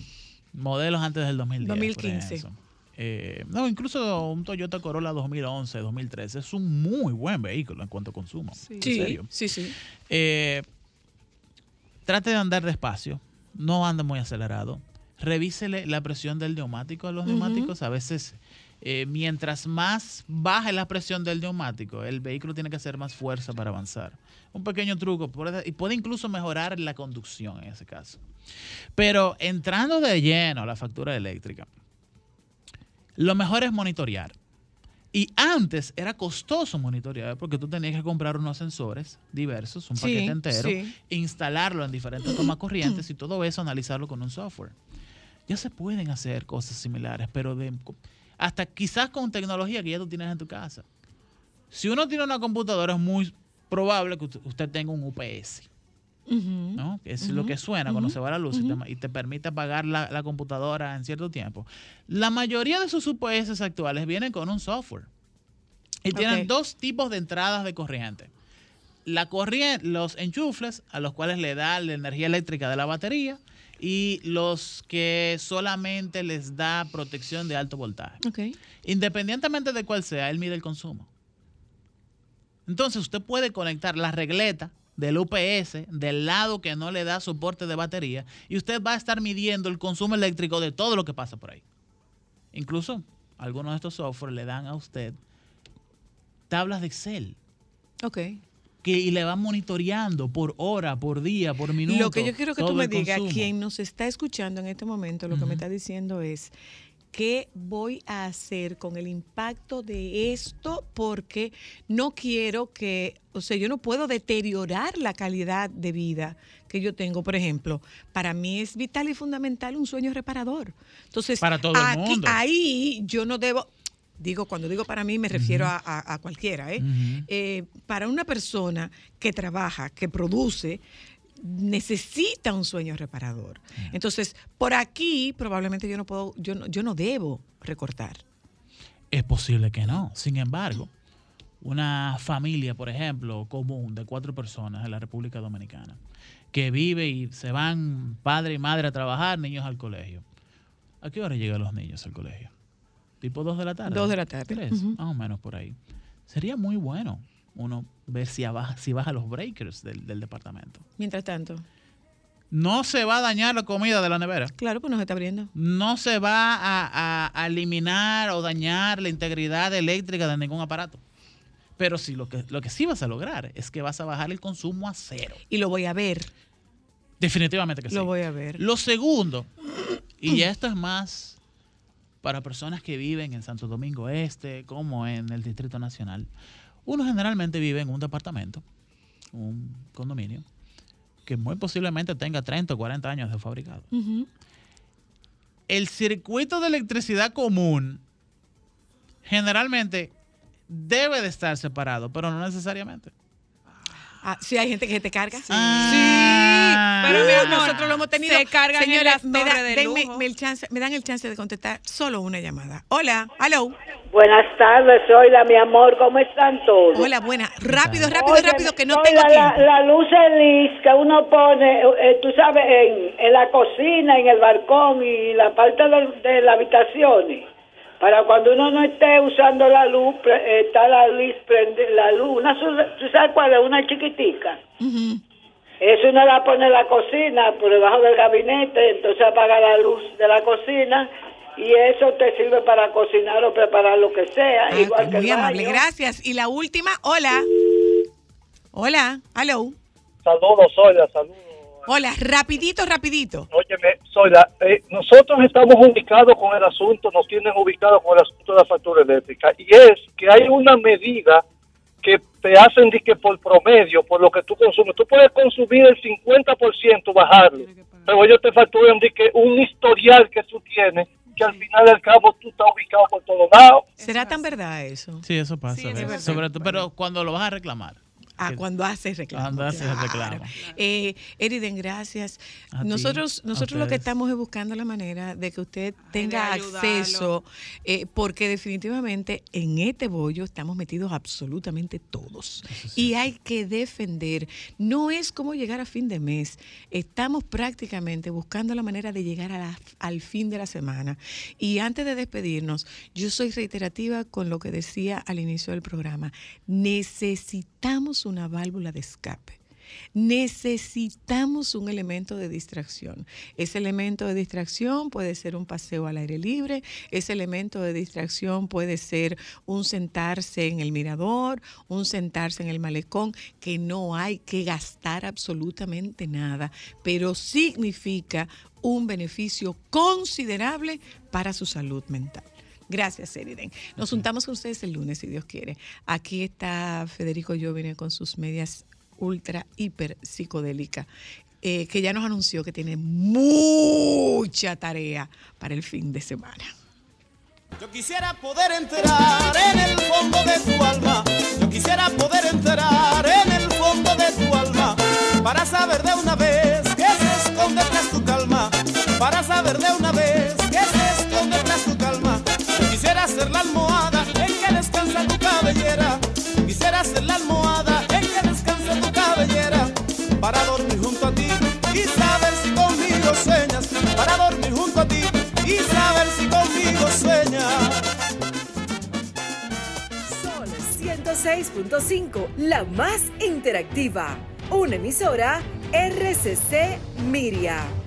Modelos antes del 2010. por 2015. eso. Eh, no, incluso un Toyota Corolla 2011, 2013 es un muy buen vehículo en cuanto a consumo. En Sí, serio. sí, sí. Eh, trate de andar despacio, no ande muy acelerado. Revísele la presión del neumático a los neumáticos. A veces, eh, mientras más baje la presión del neumático, el vehículo tiene que hacer más fuerza para avanzar. Un pequeño truco puede- y puede incluso mejorar la conducción en ese caso. Pero entrando de lleno a la factura eléctrica, lo mejor es monitorear. Y antes era costoso monitorear porque tú tenías que comprar unos sensores diversos, un Sí, paquete entero, sí. instalarlo en diferentes tomas corrientes y [CLEARS THROAT] todo eso analizarlo con un software. Ya se pueden hacer cosas similares, pero de, hasta quizás con tecnología que ya tú tienes en tu casa. Si uno tiene una computadora es muy probable que usted- tenga un UPS. ¿no? Que es lo que suena cuando se va la luz y te- y, te, permite apagar la, la computadora en cierto tiempo. La mayoría de sus UPS actuales vienen con un software y tienen dos tipos de entradas de corriente. La corriente, los enchufles a los cuales le da la energía eléctrica de la batería y los que solamente les da protección de alto voltaje. Independientemente de cuál sea, él mide el consumo. Entonces usted puede conectar la regleta del UPS del lado que no le da soporte de batería y usted va a estar midiendo el consumo eléctrico de todo lo que pasa por ahí. Incluso algunos de estos software le dan a usted tablas de Excel Ok. que y le van monitoreando por hora, por día, por minuto. Lo que yo quiero que tú me digas, quien nos está escuchando en este momento, lo que me está diciendo es, ¿qué voy a hacer con el impacto de esto? Porque no quiero que, o sea, yo no puedo deteriorar la calidad de vida que yo tengo. Por ejemplo, para mí es vital y fundamental un sueño reparador. Entonces, Para todo el aquí- mundo. ahí yo no debo... Digo, cuando digo para mí me refiero a, a- a cualquiera, ¿eh? Eh, para una persona que trabaja, que produce, necesita un sueño reparador. Entonces, por aquí probablemente yo no puedo, yo no, yo no debo recortar. Es posible que no. Sin embargo, una familia, por ejemplo, común de cuatro personas en la República Dominicana, que vive y se van padre y madre a trabajar, niños al colegio. ¿A qué hora llegan los niños al colegio? Tipo dos de la tarde. Dos de la tarde. Tres, Ujú. más o menos por ahí. Sería muy bueno uno ver si baja, si baja los breakers del, del departamento. Mientras tanto, No se va a dañar la comida de la nevera. claro, pues nos está abriendo. No se va a, a- a eliminar o dañar la integridad eléctrica de ningún aparato. Pero sí, lo que, lo que sí vas a lograr es que vas a bajar el consumo a cero. Y lo voy a ver. Definitivamente que sí. Lo voy a ver. Lo segundo, y esto es más para personas que viven en Santo Domingo Este, como en el Distrito Nacional, uno generalmente vive en un departamento, un condominio, que muy posiblemente tenga 30 o 40 años de fabricado. El circuito de electricidad común generalmente debe de estar separado, pero no necesariamente. Ah, sí, hay gente que se te carga. Sí. Pero, mi Uh, amor, nosotros lo hemos tenido. se cargan en Señores, las me, da- torres de denme- lujo. me el chance- me dan el chance de contestar solo una llamada. Hola, hello. Buenas tardes, soy la mi amor, ¿cómo están todos? Hola, buena. Rápido, rápido, Oye, rápido, que no tengo la, tiempo. La, la luz Elis que uno pone, eh, tú sabes, en, en la cocina, en el balcón y la parte de, de las habitaciones. Para cuando uno no esté usando la luz, pre- eh, está la luz, prende, la luz, una, su- ¿tú sabes cuál es? Una chiquitica. Eso uno la pone en la cocina, por debajo del gabinete, entonces apaga la luz de la cocina y eso te sirve para cocinar o preparar lo que sea. Ah, igual que muy el amable, baño. gracias. Y la última, hola. Hola, hello. Saludos, Soyla, saludos. Hola, rapidito, rapidito. Óyeme, Soyla, eh, nosotros estamos ubicados con el asunto, nos tienen ubicados con el asunto de la factura eléctrica, y es que hay una medida que te hacen de que por promedio, por lo que tú consumes, tú puedes consumir el 50%, bajarlo, pero ellos te facturan de que un historial que tú tienes, que al final del cabo tú estás ubicado por todos lados. ¿Será tan verdad eso? Sí, eso pasa. Sobre todo, pero cuando lo vas a reclamar. Ah, cuando haces reclamo. Cuando haces el reclamo. Eh, Eriden, gracias. A nosotros nosotros lo que estamos es buscando la manera de que usted tenga acceso, eh, porque definitivamente en este bollo estamos metidos absolutamente todos. Y hay que defender. No es como llegar a fin de mes. Estamos prácticamente buscando la manera de llegar a la- al fin de la semana. Y antes de despedirnos, yo soy reiterativa con lo que decía al inicio del programa. Necesitamos una válvula de escape. Necesitamos un elemento de distracción. Ese elemento de distracción puede ser un paseo al aire libre, ese elemento de distracción puede ser un sentarse en el mirador, un sentarse en el malecón, que no hay que gastar absolutamente nada, pero significa un beneficio considerable para su salud mental. Gracias, Eriden. Nos juntamos con ustedes el lunes, si Dios quiere. Aquí está Federico Jovine con sus medias ultra, hiper psicodélica, eh, que ya nos anunció que tiene mucha tarea para el fin de semana. Yo quisiera poder entrar en el fondo de tu alma. Yo quisiera poder entrar en el fondo de tu alma. Para saber de una vez que se esconde tras tu calma. Para saber de una vez ser la almohada en que descansa tu cabellera. Quisiera ser la almohada en que descansa tu cabellera. Para dormir junto a ti y saber si conmigo sueñas. Para dormir junto a ti y saber si conmigo sueñas. Sol 106.5, la más interactiva. Una emisora RCC Miria.